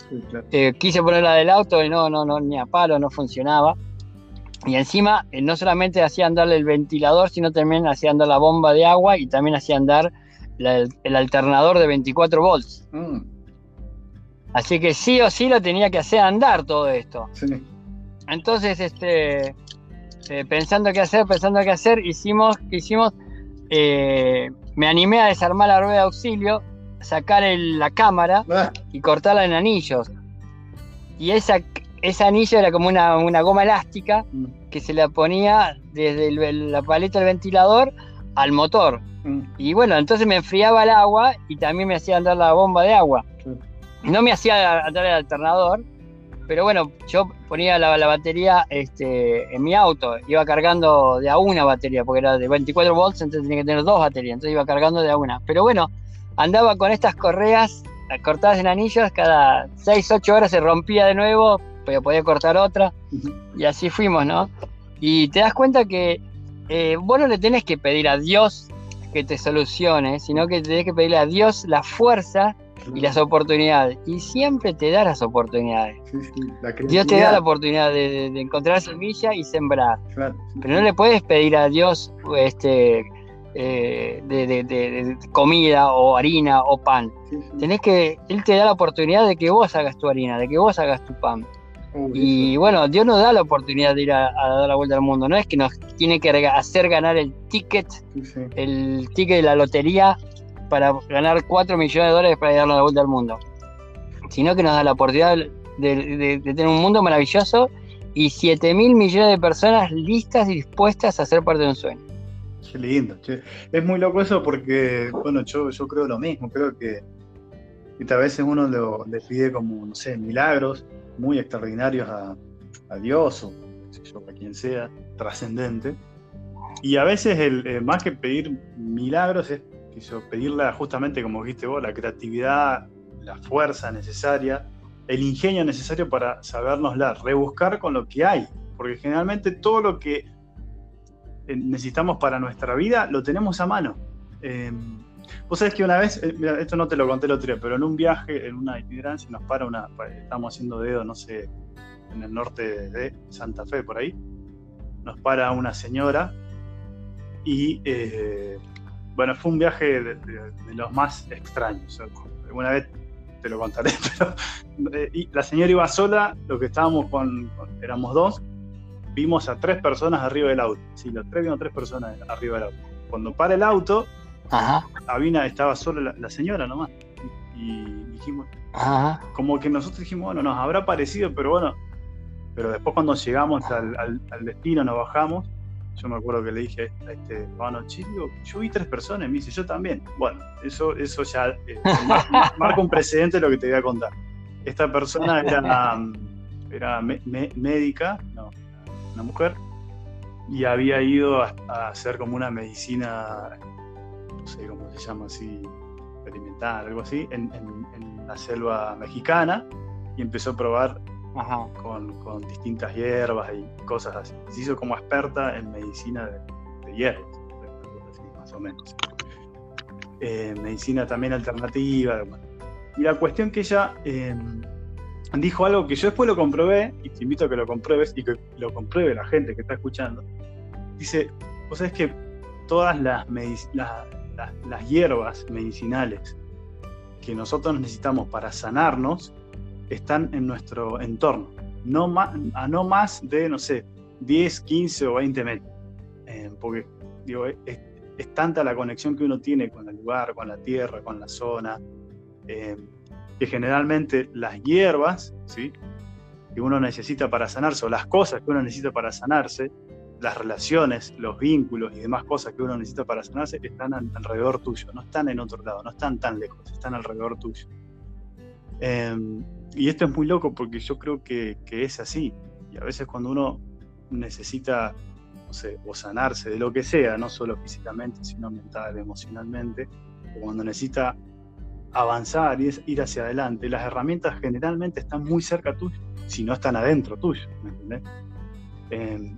Speaker 2: Eh, quise ponerla del auto y no, no, no, ni a palo, no funcionaba. Y encima, eh, no solamente hacía andar el ventilador, sino también hacía andar la bomba de agua y también hacía andar el alternador de 24 volts. Mm. Así que sí o sí lo tenía que hacer andar todo esto. Entonces, este, eh, pensando qué hacer, pensando qué hacer, hicimos, hicimos, me animé a desarmar la rueda de auxilio sacar la cámara ah. y cortarla en anillos. Y esa, ese anillo era como una, goma elástica mm. que se la ponía desde la paleta del ventilador al motor. Mm. Y bueno, entonces me enfriaba el agua y también me hacía andar la bomba de agua. No me hacía andar el alternador, pero bueno, yo ponía la, batería este, en mi auto, iba cargando de a una batería, porque era de 24 volts, entonces tenía que tener dos baterías, entonces iba cargando de a una. Pero bueno, andaba con estas correas cortadas en anillos, cada 6, 8 horas se rompía de nuevo, pero podía cortar otra, y así fuimos, ¿no? Y te das cuenta que eh, vos no le tenés que pedir a Dios que te solucione, sino que tenés que pedirle a Dios la fuerza y las oportunidades. Y siempre te da las oportunidades. Dios te da la oportunidad de, encontrar semilla y sembrar. Pero no le puedes pedir a Dios este, eh, de, comida o harina o pan. Tenés que, Él te da la oportunidad de que vos hagas tu harina, de que vos hagas tu pan. y bueno, Dios nos da la oportunidad de ir a, dar la vuelta al mundo. No es que nos tiene que hacer ganar el ticket, el ticket de la lotería para ganar 4 millones de dólares para ir a dar la vuelta al mundo. sino que nos da la oportunidad de, tener un mundo maravilloso y 7 mil millones de personas listas y dispuestas a ser parte de un sueño.
Speaker 1: Qué lindo, Es muy loco eso porque, bueno, yo, yo creo lo mismo, creo que a veces uno le pide como, no sé, milagros muy extraordinarios a, Dios o a quien sea, trascendente. Y a veces el, eh, más que pedir milagros es pedirle justamente, como dijiste vos, la creatividad, la fuerza necesaria, el ingenio necesario para sabernosla, rebuscar con lo que hay. Porque generalmente todo lo que eh, necesitamos para nuestra vida lo tenemos a mano. Eh, vos sabés que una vez, eh, esto no te lo conté el otro día, pero en un viaje, en una itinerancia, nos para una, estamos haciendo dedo, no sé, en el norte de Santa Fe, por ahí, nos para una señora y bueno, fue un viaje de, los más extraños. Alguna vez te lo contaré, (laughs) pero eh, la señora iba sola, lo que estábamos con, éramos dos, vimos a tres personas arriba del auto. Sí, los tres vimos tres personas arriba del auto. Cuando para el auto, Ajá. estaba sola la, señora nomás. Y, dijimos, como que nosotros dijimos, bueno, nos habrá parecido, pero bueno, pero después cuando llegamos al destino, nos bajamos, yo me acuerdo que le dije a este hermano chico, yo vi tres personas, me dice, yo también. Bueno, eso, eso ya eh, (laughs) marca un precedente de lo que te voy a contar. Esta persona era, era médica, no, una mujer, y había ido a, hacer como una medicina, no sé cómo se llama así, experimental, algo así, en, en la selva mexicana, y empezó a probar con, distintas hierbas y cosas así. Se hizo como experta en medicina de, hierbas, más o menos. Eh, medicina también alternativa. Y la cuestión que ella em, dijo algo que yo después lo comprobé, y te invito a que lo compruebes y que lo compruebe la gente que está escuchando. Dice, vos sabés que todas las, las hierbas medicinales que nosotros necesitamos para sanarnos están en nuestro entorno, no a no más de, no sé, 10, 15 o 20 metros. Eh, porque digo, es, tanta la conexión que uno tiene con el lugar, con la tierra, con la zona, eh, que generalmente las hierbas ¿sí? que uno necesita para sanarse, o las cosas que uno necesita para sanarse, las relaciones, los vínculos y demás cosas que uno necesita para sanarse están alrededor tuyo, no están en otro lado, no están tan lejos, están alrededor tuyo. Eh, y esto es muy loco porque yo creo que, es así. Y a veces cuando uno necesita, no sé, o sanarse de lo que sea, no solo físicamente, sino mental, emocionalmente, o cuando necesita avanzar y ir hacia adelante, las herramientas generalmente están muy cerca tuyo, si no están adentro tuyo, ¿me entendés? Em,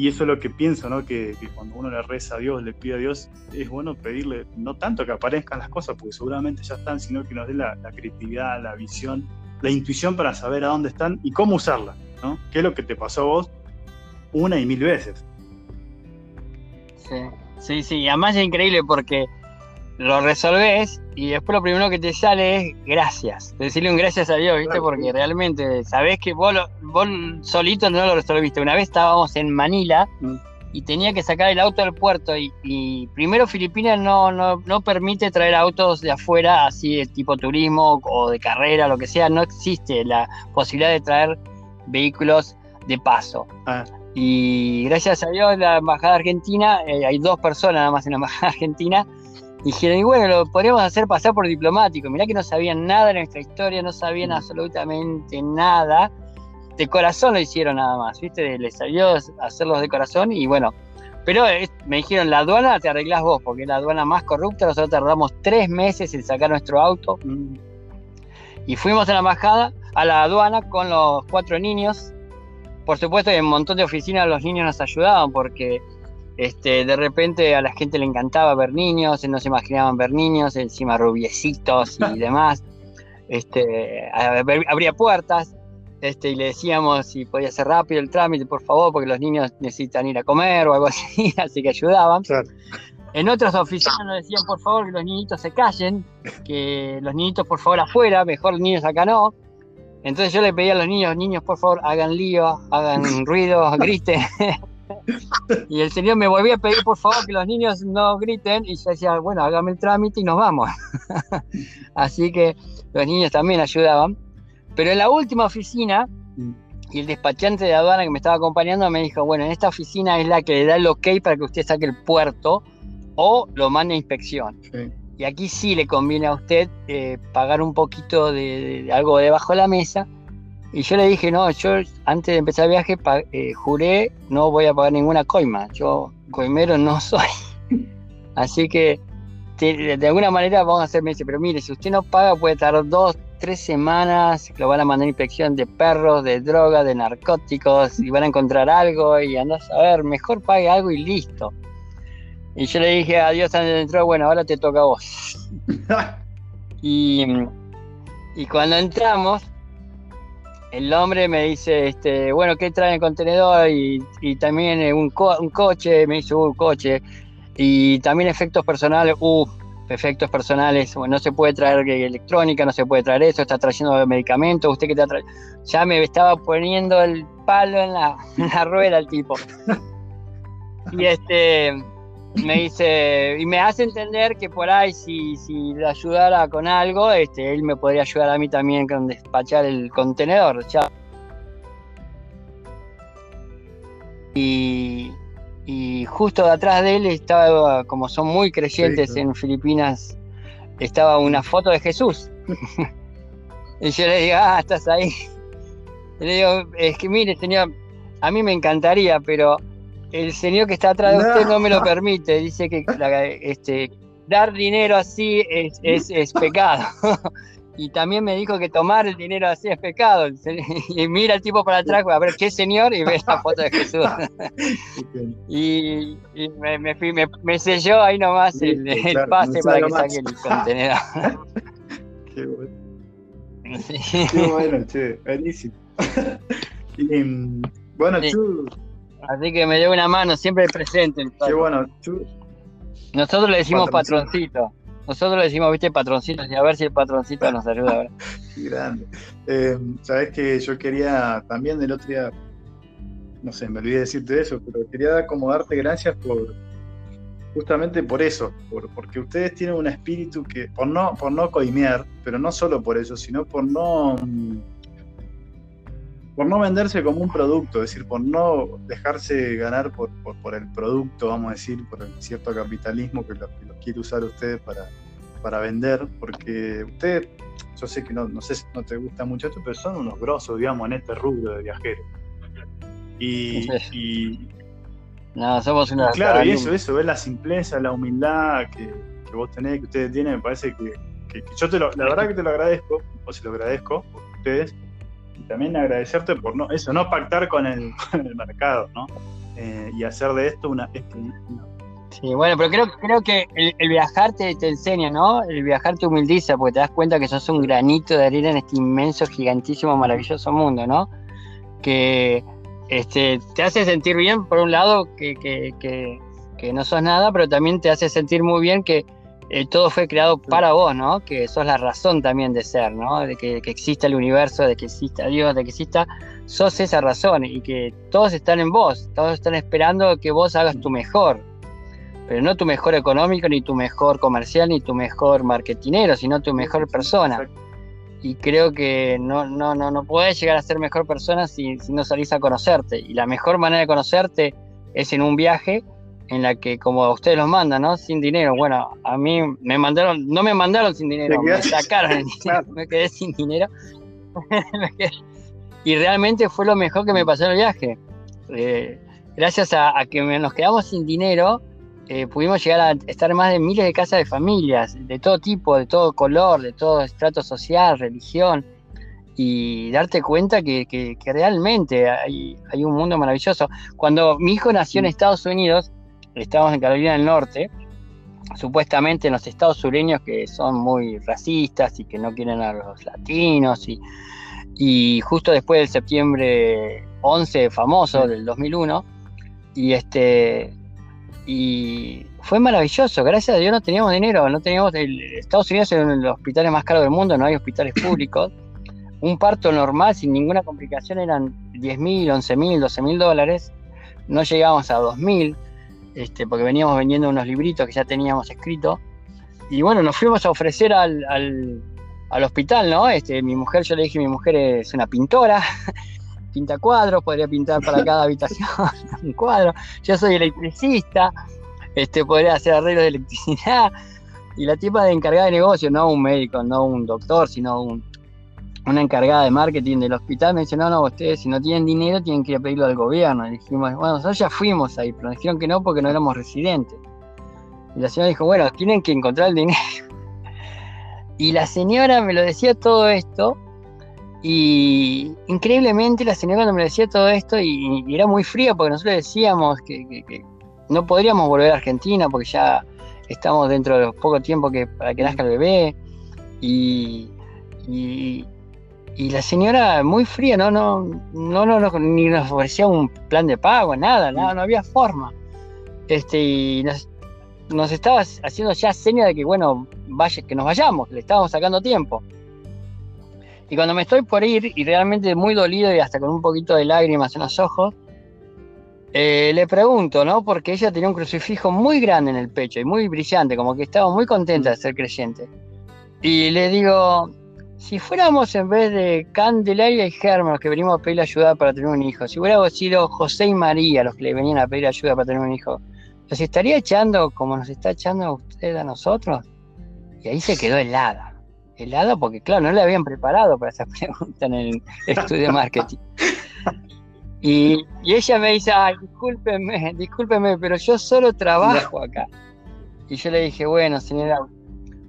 Speaker 1: y eso es lo que pienso, ¿no? Que, cuando uno le reza a Dios, le pide a Dios, es bueno pedirle, no tanto que aparezcan las cosas, porque seguramente ya están, sino que nos dé la, creatividad, la visión, la intuición para saber a dónde están y cómo usarla, ¿no? ¿Qué es lo que te pasó a vos una y mil veces?
Speaker 2: Sí, sí, sí, además es increíble porque lo resolves y después lo primero que te sale es gracias. Decirle un gracias a Dios, ¿viste? Porque realmente sabés que vos, vos solito no lo resolviste. Una vez estábamos en Manila mm. y tenía que sacar el auto del puerto y, primero Filipinas no, no, permite traer autos de afuera, así de tipo turismo o de carrera, lo que sea. No existe la posibilidad de traer vehículos de paso. Ah. Y gracias a Dios, la Embajada Argentina, eh, hay dos personas nada más en la Embajada Argentina, dijeron, y bueno, lo podríamos hacer pasar por diplomático. Mirá que no sabían nada de nuestra historia, no sabían absolutamente nada. De corazón lo hicieron nada más, ¿viste? Les salió hacerlos de corazón y bueno. Pero me dijeron, la aduana te arreglás vos, porque es la aduana más corrupta. Nosotros tardamos tres meses en sacar nuestro auto. Y fuimos a la embajada, a la aduana con los cuatro niños. Por supuesto, en un montón de oficinas los niños nos ayudaban porque este, de repente a la gente le encantaba ver niños, no se imaginaban ver niños, encima rubiecitos y (laughs) demás. Este, abría puertas este, y le decíamos si podía ser rápido el trámite, por favor, porque los niños necesitan ir a comer o algo así, (laughs) así que ayudaban. En otras oficinas nos decían, por favor, que los niñitos se callen, que los niñitos, por favor, afuera, mejor los niños acá no. Entonces yo le pedía a los niños, niños, por favor, hagan lío, hagan (laughs) ruido, griten. Y el señor me volvía a pedir por favor que los niños no griten y yo decía, bueno, hágame el trámite y nos vamos. (laughs) Así que los niños también ayudaban. Pero en la última oficina,
Speaker 1: Mm.
Speaker 2: y el despachante de aduana que me estaba acompañando me dijo, bueno, en esta oficina es la que le da el ok para que usted saque el puerto o lo mande a inspección.
Speaker 1: Sí.
Speaker 2: Y aquí sí le conviene a usted eh, pagar un poquito de, de algo debajo de la mesa. Y yo le dije, no, yo antes de empezar el viaje eh, juré no voy a pagar ninguna coima. Yo coimero no soy. (laughs) Así que de alguna manera vamos a hacer, me dice, pero mire, si usted no paga puede tardar dos, tres semanas, lo van a mandar a inspección de perros, de droga, de narcóticos, y van a encontrar algo y andás a ver, mejor pague algo y listo. Y yo le dije adiós entrar, bueno, ahora te toca a vos. (laughs) Y, y cuando entramos, el hombre me dice, este, bueno, ¿qué trae el contenedor? Y, también eh, un, co- un coche, me dice, un coche. Y también efectos personales, uff, efectos personales, no se puede traer electrónica, no se puede traer eso, está trayendo medicamentos, usted que está trayendo... Ya me estaba poniendo el palo en la, (laughs) en la rueda el tipo. Y este me dice, y me hace entender que por ahí si, si le ayudara con algo, este, él me podría ayudar a mí también con despachar el contenedor. ya. Y, y justo detrás de él estaba, como son muy creyentes
Speaker 1: Sí, claro.
Speaker 2: en Filipinas, estaba una foto de Jesús. (laughs) y yo le digo, ah, estás ahí. Y le digo, es que mire, señor, a mí me encantaría, pero el señor que está atrás de usted no me lo permite. Dice que la- este, dar dinero así es, es, es pecado. (laughs) y también me dijo que tomar el dinero así es pecado. (laughs) Y mira el tipo para atrás, a ver qué señor, y ve la foto de Jesús. (laughs) y y me, me, fui- me- me selló ahí nomás el,
Speaker 1: claro,
Speaker 2: pase
Speaker 1: no
Speaker 2: para que saque el contenedor.
Speaker 1: Qué bueno.
Speaker 2: Sí.
Speaker 1: Qué bueno, che, buenísimo. Y, mm, bueno,
Speaker 2: Sí.
Speaker 1: Chu,
Speaker 2: Así que me dio una mano, siempre presente. el
Speaker 1: qué bueno.
Speaker 2: Nosotros le decimos
Speaker 1: Patroncito.
Speaker 2: Nosotros le decimos, viste, patroncito, y a ver si el patroncito nos ayuda ahora. (laughs)
Speaker 1: Qué grande. Eh, Sabes que yo quería también el otro día, no sé, me olvidé de decirte eso, pero quería como darte gracias por justamente por eso, por, porque ustedes tienen un espíritu que, por no, por no coimear, pero no solo por eso, sino por no mm, por no venderse como un producto, es decir, por no dejarse ganar por, por, por el producto, vamos a decir, por el cierto capitalismo que lo, que lo quiere usar ustedes para, para vender, porque ustedes yo sé que no, no sé si no te gusta mucho esto, pero son unos grosos, digamos, en este rubro de viajeros. Y, y-
Speaker 2: No, somos una.
Speaker 1: claro, y eso, eso, es la simpleza, la humildad que, que vos tenés, que ustedes tienen, me parece que, que- que yo te lo, la verdad que te lo agradezco, o se lo agradezco por ustedes, también agradecerte por no, eso, no pactar con el, (laughs) con el mercado, ¿no? Eh, y hacer de esto una, esto una-
Speaker 2: Sí, bueno, pero creo, creo que el, el viajar te, te enseña, ¿no? El viajar te humildiza porque te das cuenta que sos un granito de arena en este inmenso, gigantísimo, maravilloso mundo, ¿no? Que este, te hace sentir bien, por un lado, que, que, que, que no sos nada, pero también te hace sentir muy bien que eh, todo fue creado para vos, ¿no? Que sos la razón también de ser, ¿no? De que, que exista el universo, de que exista Dios, de que exista, sos esa razón y que todos están en vos, todos están esperando que vos hagas tu mejor pero no tu mejor económico, ni tu mejor comercial, ni tu mejor marketinero, sino tu mejor persona. Y creo que no, no, no, no puedes llegar a ser mejor persona si, si no salís a conocerte. Y la mejor manera de conocerte es en un viaje en la que, como ustedes los mandan, ¿no? Sin dinero. Bueno, a mí me mandaron, no me mandaron sin dinero, me sacaron (laughs) (laughs) el dinero, me quedé sin dinero. (laughs) Y realmente fue lo mejor que me pasó en el viaje. Eh, gracias a, a que nos quedamos sin dinero, eh, pudimos llegar a estar en más de miles de casas de familias, de todo tipo, de todo color, de todo estrato social, religión, y darte cuenta que, que- que realmente hay, hay un mundo maravilloso. Cuando mi hijo nació en Estados Unidos, estábamos en Carolina del Norte, supuestamente en los estados sureños que son muy racistas y que no quieren a los latinos, y, y justo después del septiembre 11 famoso del 2001, y este y fue maravilloso, gracias a Dios no teníamos dinero, no teníamos el, Estados Unidos es uno de los hospitales más caros del mundo, no hay hospitales públicos. (coughs) Un parto normal sin ninguna complicación eran 10 mil, 11 mil, 12 mil dólares. No llegábamos a 2 mil, este, porque veníamos vendiendo unos libritos que ya teníamos escritos. Y bueno, nos fuimos a ofrecer al, al, al hospital, ¿no? Este, mi mujer, yo le dije, mi mujer es una pintora, (laughs) pinta cuadros, podría pintar para (laughs) cada habitación (laughs) un cuadro. Yo soy electricista, este, podría hacer arreglos de electricidad. Y la tipa de encargada de negocio, no un médico, no un doctor, sino un, una encargada de marketing del hospital, me dice, no, no, ustedes si no tienen dinero tienen que ir a pedirlo al gobierno. Y dijimos, bueno, nosotros ya fuimos ahí, pero nos dijeron que no porque no éramos residentes. Y la señora dijo, bueno, tienen que encontrar el dinero. (laughs) Y la señora me lo decía todo esto, y increíblemente la señora cuando me decía todo esto, y, era muy fría porque nosotros decíamos que, no podríamos volver a Argentina porque ya estamos dentro de poco tiempo que, para que nazca el bebé, y, la señora muy fría, no, no, no, no, ni nos ofrecía un plan de pago, nada, nada, no había forma. Este, y nos, nos estaba haciendo ya seña de que, bueno, vaya, que nos vayamos, le estábamos sacando tiempo. Y cuando me estoy por ir, y realmente muy dolido y hasta con un poquito de lágrimas en los ojos, eh, le pregunto, ¿no? Porque ella tenía un crucifijo muy grande en el pecho y muy brillante, como que estaba muy contenta de ser creyente. Y le digo, si fuéramos en vez de Candelaria y Germán los que venimos a pedir ayuda para tener un hijo, si hubiéramos sido José y María los que le venían a pedir ayuda para tener un hijo, ¿Nos estaría echando como nos está echando usted a nosotros? Y ahí se quedó helada. Helada porque, claro, no le habían preparado para esa (laughs) pregunta en el estudio de marketing. Y, ella me dice, ay, discúlpeme, discúlpeme, pero yo solo trabajo acá. Y yo le dije, bueno, señora,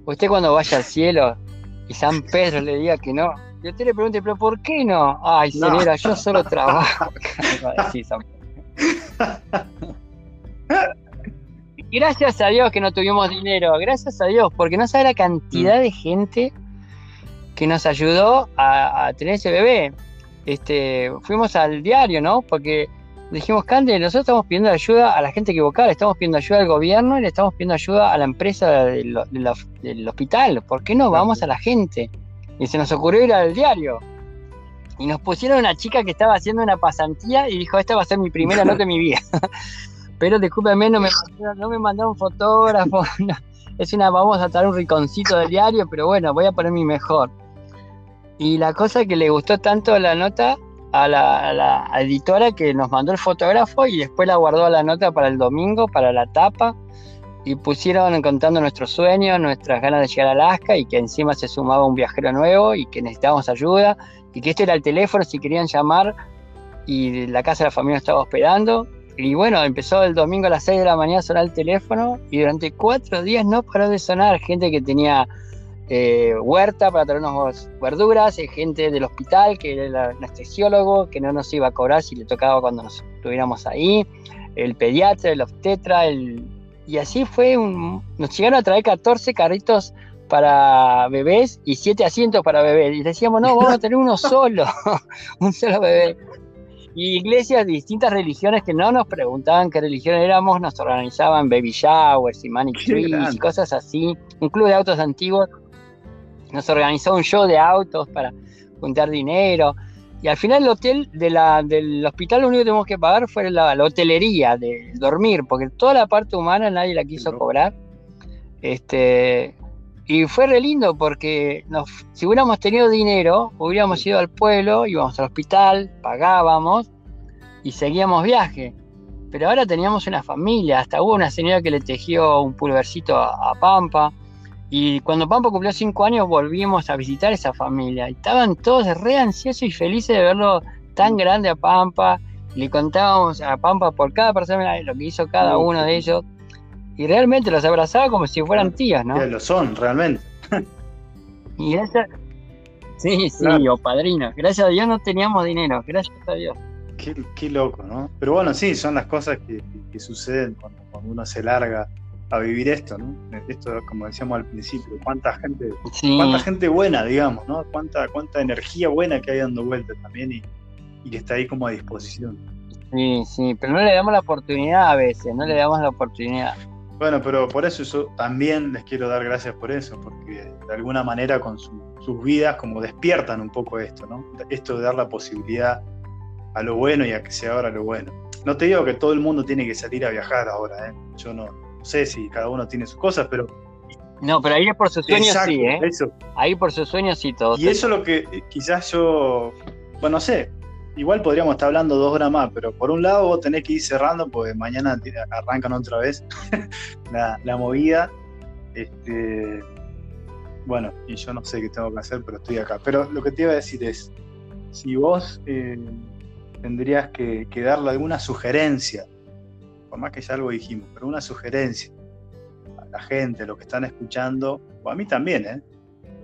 Speaker 2: usted cuando vaya al cielo y San Pedro le diga que no, y usted le pregunte, pero ¿por qué no? Ay, señora, yo solo trabajo acá. (laughs) San Pedro. gracias a Dios que no tuvimos dinero, gracias a Dios, porque no sabe la cantidad de gente que nos ayudó a, tener ese bebé. Este, fuimos al diario, ¿no? Porque dijimos, Cande, nosotros estamos pidiendo ayuda a la gente equivocada, estamos pidiendo ayuda al gobierno y le estamos pidiendo ayuda a la empresa del, hospital. ¿Por qué no vamos a la gente? Y se nos ocurrió ir al diario. Y nos pusieron una chica que estaba haciendo una pasantía y dijo, esta va a ser mi primera nota de mi vida. (laughs) pero discúlpeme, no me, no me mandaron fotógrafo, (laughs) es una, vamos a traer un riconcito del diario, pero bueno, voy a poner mi mejor. Y la cosa que le gustó tanto la nota a la, editora que nos mandó el fotógrafo y después la guardó la nota para el domingo, para la tapa, y pusieron contando nuestros sueños, nuestras ganas de llegar a Alaska y que encima se sumaba un viajero nuevo y que necesitábamos ayuda. Y que este era el teléfono si querían llamar y la casa de la familia estaba hospedando. Y bueno, empezó el domingo a las 6 de la mañana a sonar el teléfono y durante cuatro días no paró de sonar gente que tenía eh, huerta para traernos verduras, eh, gente del hospital que era el anestesiólogo que no nos iba a cobrar si le tocaba cuando nos estuviéramos ahí, el pediatra, el obstetra, el... y así fue, un... nos llegaron a traer 14 carritos para bebés y 7 asientos para bebés. Y decíamos, no, vamos a tener uno solo, (laughs) un solo bebé. Y iglesias de distintas religiones que no nos preguntaban qué religión éramos, nos organizaban baby showers y manic trees y cosas así. Un club de autos antiguos nos organizó un show de autos para juntar dinero. Y al final el hotel de la, del hospital lo único que tuvimos que pagar fue la, hotelería, de dormir, porque toda la parte humana nadie la quiso cobrar. Este, y fue re lindo porque si hubiéramos tenido dinero, hubiéramos ido al pueblo, íbamos al hospital, pagábamos y seguíamos viaje. Pero ahora teníamos una familia, hasta hubo una señora que le tejió un pulvercito a, Pampa. Y cuando Pampa cumplió cinco años volvimos a visitar esa familia. Y estaban todos re ansiosos y felices de verlo tan grande a Pampa. le contábamos a Pampa por cada persona lo que hizo cada uno de ellos y realmente los abrazaba como si fueran tías, ¿no?
Speaker 1: Lo son, realmente.
Speaker 2: y esa... Sí, sí, o padrinos. Gracias a Dios no teníamos dinero, gracias a Dios.
Speaker 1: Qué, loco, ¿no? Pero bueno, sí, son las cosas que, suceden cuando, uno se larga a vivir esto, ¿no? Esto, como decíamos al principio, cuánta gente, cuánta gente buena, digamos, ¿no? Cuánta, cuánta energía buena que hay dando vueltas también y, y que está ahí como a disposición.
Speaker 2: Sí, sí, pero no le damos la oportunidad a veces, no le damos la oportunidad.
Speaker 1: Bueno, pero por eso, eso también les quiero dar gracias por eso, porque de alguna manera con sus vidas como despiertan un poco esto, ¿no? Esto de dar la posibilidad a lo bueno y a que sea ahora lo bueno. No te digo que todo el mundo tiene que salir a viajar ahora, ¿eh? Yo no, sé si cada uno tiene sus cosas, pero
Speaker 2: No, pero ahí es por sus sueños sí, ¿eh? Ahí por sus sueños sí todo.
Speaker 1: Y eso es lo que eh, quizás yo, bueno, no sé, igual podríamos estar hablando dos horas más, pero por un lado vos tenés que ir cerrando porque mañana arrancan otra vez (laughs) la, movida. Este, bueno, y yo no sé qué tengo que hacer, pero estoy acá. Pero lo que te iba a decir es, si vos eh, tendrías que, que darle alguna sugerencia, por más que ya algo dijimos, pero una sugerencia la gente, los que están escuchando, o a mí también, ¿eh?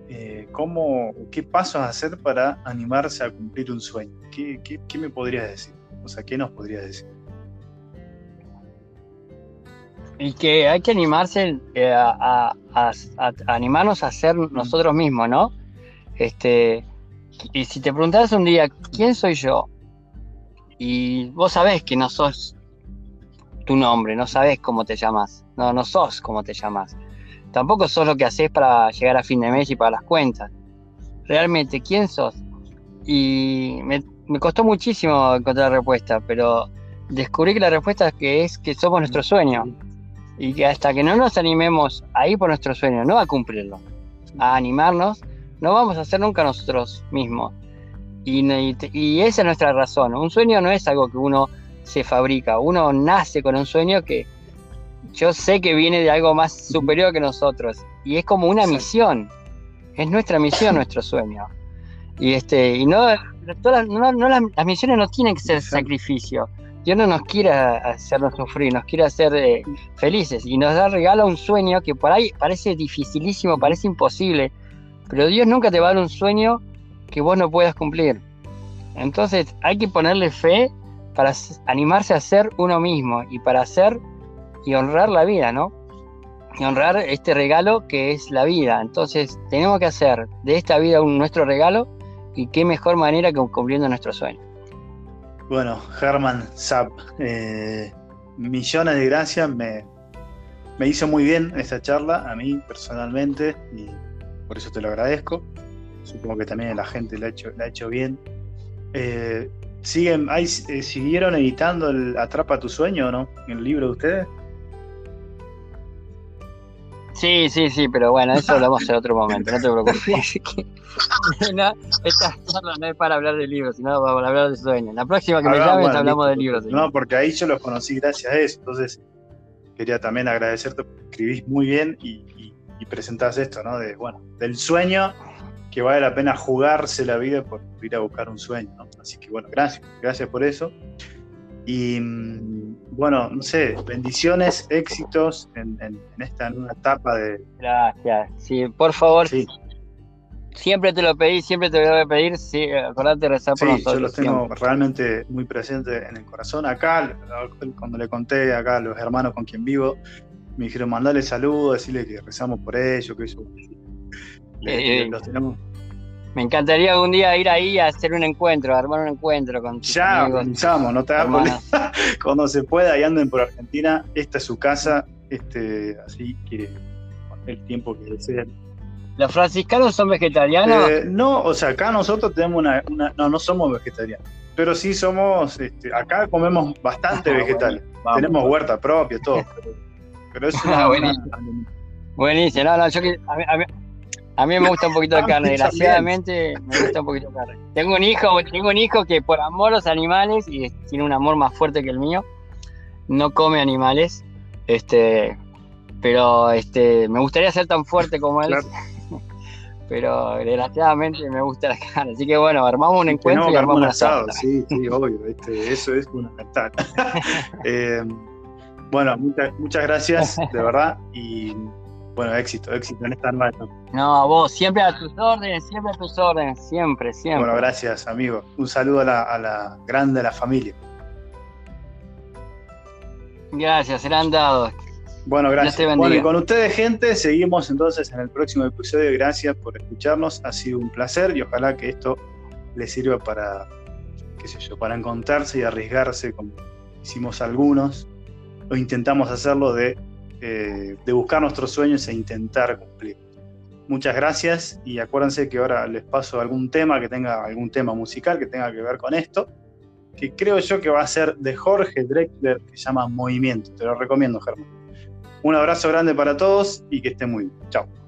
Speaker 1: eh cómo ¿Qué pasos hacer para animarse a cumplir un sueño? ¿Qué, me podrías decir? O sea, ¿qué nos podrías decir?
Speaker 2: Y que hay que animarse eh, a, animarnos a ser nosotros mismos, ¿no? Este, y si te preguntas un día, ¿quién soy yo? Y vos sabés que no sos tu nombre, no sabés cómo te llamas, no, no sos como te llamas. Tampoco sos lo que haces para llegar a fin de mes y para las cuentas. Realmente, ¿quién sos? Y me, costó muchísimo encontrar la respuesta, pero descubrí que la respuesta es que es que somos nuestro sueño. Y que hasta que no nos animemos a ir por nuestro sueño, no a cumplirlo, a animarnos, no vamos a ser nunca nosotros mismos. Y, y, esa es nuestra razón. Un sueño no es algo que uno se fabrica. Uno nace con un sueño que yo sé que viene de algo más superior que nosotros. Y es como una misión. Es nuestra misión, (laughs) nuestro sueño. Y este, y no, las, misiones no tienen que ser sacrificio. Dios no nos quiere hacernos sufrir, nos quiere hacer eh, felices. Y nos da regalo un sueño que por ahí parece dificilísimo, parece imposible. Pero Dios nunca te va a dar un sueño que vos no puedas cumplir. Entonces hay que ponerle fe para animarse a ser uno mismo y para hacer y honrar la vida, ¿no? Y honrar este regalo que es la vida. Entonces tenemos que hacer de esta vida nuestro regalo y qué mejor manera que cumpliendo nuestro sueño.
Speaker 1: Bueno, Herman Zapp, eh, millones de gracias, me, me hizo muy bien esta charla, a mí personalmente, y por eso te lo agradezco. Supongo que también la gente la ha hecho, la ha hecho bien. Eh, ¿Siguen, eh, ¿Siguieron editando el Atrapa tu sueño o no? ¿El libro de ustedes?
Speaker 2: Sí, sí, sí, pero bueno, eso lo hablamos en otro momento, no te preocupes. (laughs) (laughs) esta charla no es para hablar de libros, sino para hablar de sueños. La próxima que me llames hablamos de libros.
Speaker 1: No, porque ahí yo los conocí gracias a eso. Entonces, quería también agradecerte porque escribís muy bien y, y, y presentás esto, ¿no? De, bueno, del sueño que vale la pena jugarse la vida por ir a buscar un sueño. Así que bueno, gracias, gracias por eso. Y mm, bueno, no sé, bendiciones, éxitos en, esta nueva etapa de...
Speaker 2: Gracias, sí, por favor. Sí. Siempre te lo pedí, siempre te voy a pedir, sí, acordate de rezar por nosotros.
Speaker 1: Yo los tengo realmente muy presentes en el corazón. Acá, cuando le conté acá a los hermanos con quien vivo, me dijeron mandale saludos, decirle que rezamos por ellos, que eso
Speaker 2: eh, me encantaría algún día ir ahí a hacer un encuentro, a armar un encuentro con
Speaker 1: Ya, organizamos, no te hagas (laughs) Cuando se pueda y anden por Argentina, esta es su casa, este, así que el tiempo que deseen.
Speaker 2: ¿Los franciscanos son vegetarianos?
Speaker 1: Eh, no, o sea, acá nosotros tenemos una, No, no somos vegetarianos. Pero sí somos. Este, acá comemos bastante ah, vegetales. Tenemos huerta propia, todo. Pero, es (laughs) una.
Speaker 2: buenísimo. No, no, yo que. A mí me gusta un poquito de (laughs) carne, desgraciadamente me gusta un poquito de carne. Tengo un hijo, tengo un hijo que por amor a los animales, y tiene un amor más fuerte que el mío, no come animales. Este, pero este, me gustaría ser tan fuerte como él. (laughs) pero desgraciadamente me gusta la carne. Así que bueno, armamos un encuentro y armamos un asado.
Speaker 1: Sí, sí, obvio, este, eso es fundamental. (laughs) eh, bueno, muchas, muchas gracias, de verdad. Y bueno, éxito, éxito en esta nueva
Speaker 2: No, vos, siempre a tus órdenes, siempre a tus órdenes, siempre, siempre.
Speaker 1: Bueno, gracias, amigo. Un saludo a la, a la grande, a la familia.
Speaker 2: Gracias, serán dados.
Speaker 1: Bueno, gracias. Bueno, y con ustedes, gente, seguimos entonces en el próximo episodio. Gracias por escucharnos. Ha sido un placer y ojalá que esto les sirva para, qué sé yo, para encontrarse y arriesgarse como hicimos algunos o intentamos hacerlo de eh, de buscar nuestros sueños e intentar cumplir. Muchas gracias y acuérdense que ahora les paso algún tema que tenga algún tema musical que tenga que ver con esto, que creo yo que va a ser de Jorge Drexler, que se llama Movimiento. Te lo recomiendo, Germán. Un abrazo grande para todos y que estén muy bien. Chao.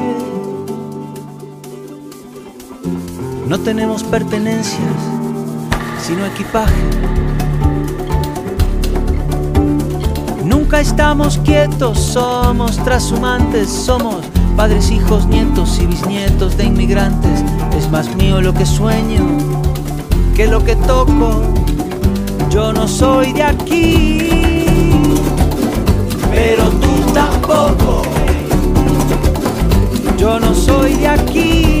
Speaker 3: No tenemos pertenencias, sino equipaje. Nunca estamos quietos, somos trashumantes, somos padres, hijos, nietos y bisnietos de inmigrantes. Es más mío lo que sueño que lo que toco yo no soy de aquí, pero tú tampoco. Yo no soy de aquí,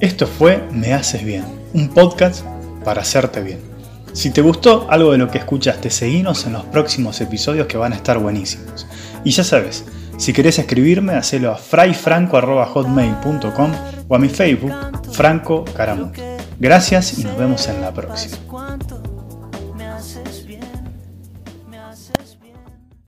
Speaker 1: Esto fue Me Haces Bien, un podcast para hacerte bien. Si te gustó algo de lo que escuchaste, seguinos en los próximos episodios que van a estar buenísimos. Y ya sabes, Si querés escribirme, hacelo a frayfranco.hotmail.com o a mi Facebook, Franco Caramuy. Gracias y nos vemos en la próxima.